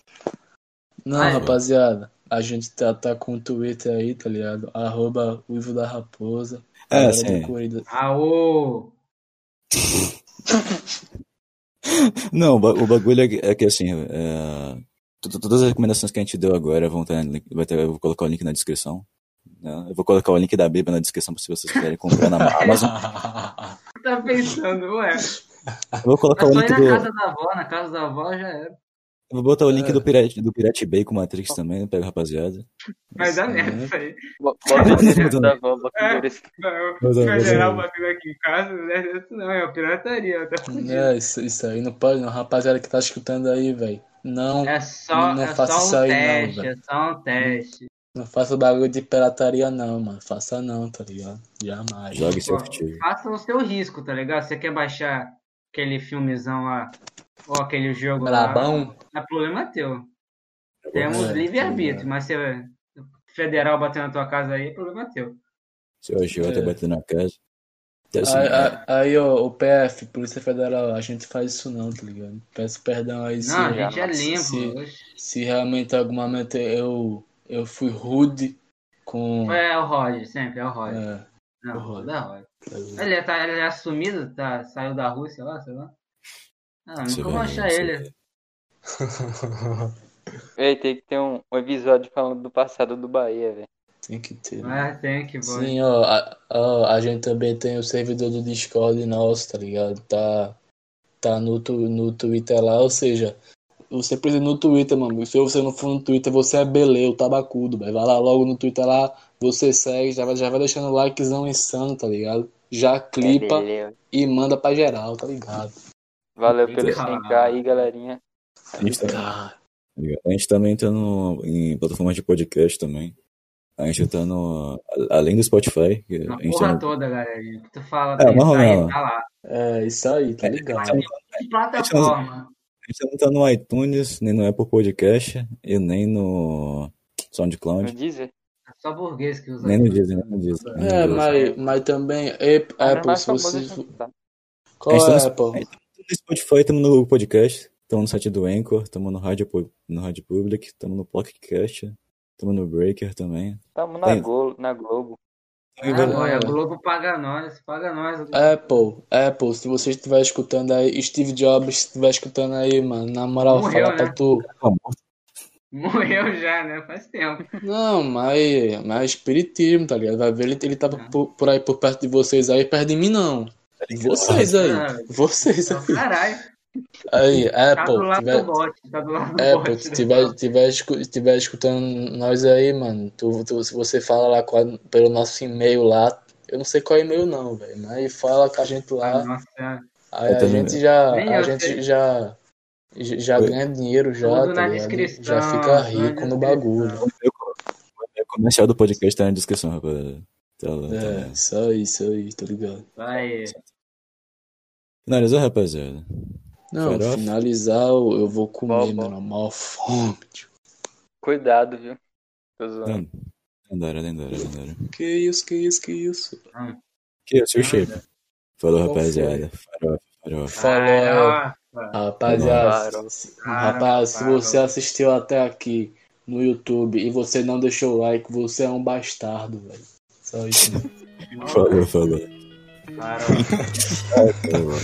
Não, Ai. rapaziada, a gente tá, tá com o Twitter aí, tá ligado? Arroba Uivo da Raposa. É, sim. Aô! Não, o ba- o bagulho é que, é assim, é, Todas as recomendações que a gente deu agora vão estar. no link- Vai ter, eu vou colocar o link na descrição. né? Eu vou colocar o link da Bíblia na descrição se vocês quiserem comprar na Amazon. Tá pensando, ué. Eu vou colocar É o link na do. casa da avó, na casa da avó já era. Eu vou botar o É. link do Pirate, do Pirate Bay com Matrix também, pega rapaziada. Vai dar merda isso aí. Bo- Bota da avó, bota o É. endereço. Não, Mas, ó, Federal mas, ó. batendo aqui em casa, não é isso não, é pirataria. Tá. É, isso, isso aí não pode não. Rapaziada que tá escutando aí, velho. Não, É só, Não é faça só isso um aí não, teste, velho. é só um teste. não faça bagulho de pirataria não, mano. Faça não, tá ligado? Jamais. Jogue seu futuro. Faça o seu risco, tá ligado? Você quer baixar aquele filmezão lá, ou aquele jogo Brabão. lá, é problema teu. Temos É, livre-arbítrio, mas se federal bater na tua casa aí, é problema teu. Seu agiota É. batendo na casa. Tá assim, Aí, é. aí- aí, ó, o PF, Polícia Federal, a gente faz isso não, tá ligado? Peço perdão aí se, Não, a gente é se- limpo. se, se realmente algum momento eu, eu fui rude com. É o Roger, sempre, é o Roger. É, Não, o o Roger. É o Roger. tá? Ele, tá, ele é assumido, tá, saiu da Rússia lá, sei lá. Ah, nunca vou achar ele. Ei, tem que ter um, um episódio falando do passado do Bahia, velho. Tem que ter. né? Ah, tem que vou. Sim, ó a, ó, a gente também tem o servidor do Discord nosso, tá ligado? Tá, tá no, tu- no Twitter lá, ou seja, você precisa ir no Twitter, mano. Se você não for no Twitter, você é beleu, tabacudo, velho. Vai lá logo no Twitter lá, você segue, já vai, já vai deixando o likezão insano, tá ligado? Já clipa Beleza. e manda pra geral, tá ligado? Valeu pelo Ah. 100k aí, galerinha. A gente, tá, Tá. a gente também tá no, em plataformas de podcast também. A gente tá no. Além do Spotify. Na a gente porra tá no, toda, galerinha. Que tu fala, É, mas tá, aí, tá lá. É, isso aí, tá ligado? Que plataforma. a gente não tá no iTunes, nem no Apple Podcast e nem no No SoundCloud. Deezer? É só burguês que usa. Nem no isso. Disney, nem no no É, mas, mas também, Apple, mais se você. a tá. Qual A tá é, no- Apple? No Spotify, estamos no Google Podcast, estamos no site do Anchor, estamos no Rádio, no Rádio Public, estamos no Pocketcast, estamos no Breaker também. Tamo na. Glo na Globo. Ah, boy, a Globo paga nós, paga nós. Apple, Apple, se você estiver escutando aí, Steve Jobs, se estiver escutando aí, mano, na moral, Morreu, fala pra né? tu. Morreu já, né? Faz tempo. Não, mas, mas é espiritismo, tá ligado? Vai ver, ele, ele tava por, por aí, por perto de vocês aí, perto de mim não. Vocês aí, Ah, vocês aí. Caralho, Aí, tá Apple, do lado tiver, do bot, tá do lado do Apple, tiver, tiver, escu- tiver escutando nós aí, mano, tu, tu- se você fala lá com a- pelo nosso e-mail lá, eu não sei qual é e-mail não, velho, mas fala com a gente lá. Nossa. Aí a gente já, Nem a gente sei. já, já Oi. ganha dinheiro já, tá na ligado? descrição, Já fica rico no bagulho. O comercial do podcast tá na descrição, rapaziada. Tá lá, tá É, lá. isso aí, isso aí, tá ligado? Vai. Finalizou, rapaziada? Não, Farofa? finalizar, eu eu vou comer, Bom, bom. mano, mal fome, tio. Cuidado, viu? Tô zoando. Lendário, lendário, lendário. Que isso, que isso, que isso? Que é o shape? Falou, rapaziada. Farofa, farofa. Falou. Rapaziada, rapaz, se você assistiu até aqui no YouTube e você não deixou o like, você é um bastardo, velho. Só isso. mesmo. Falou, falou. Farofa. Falou.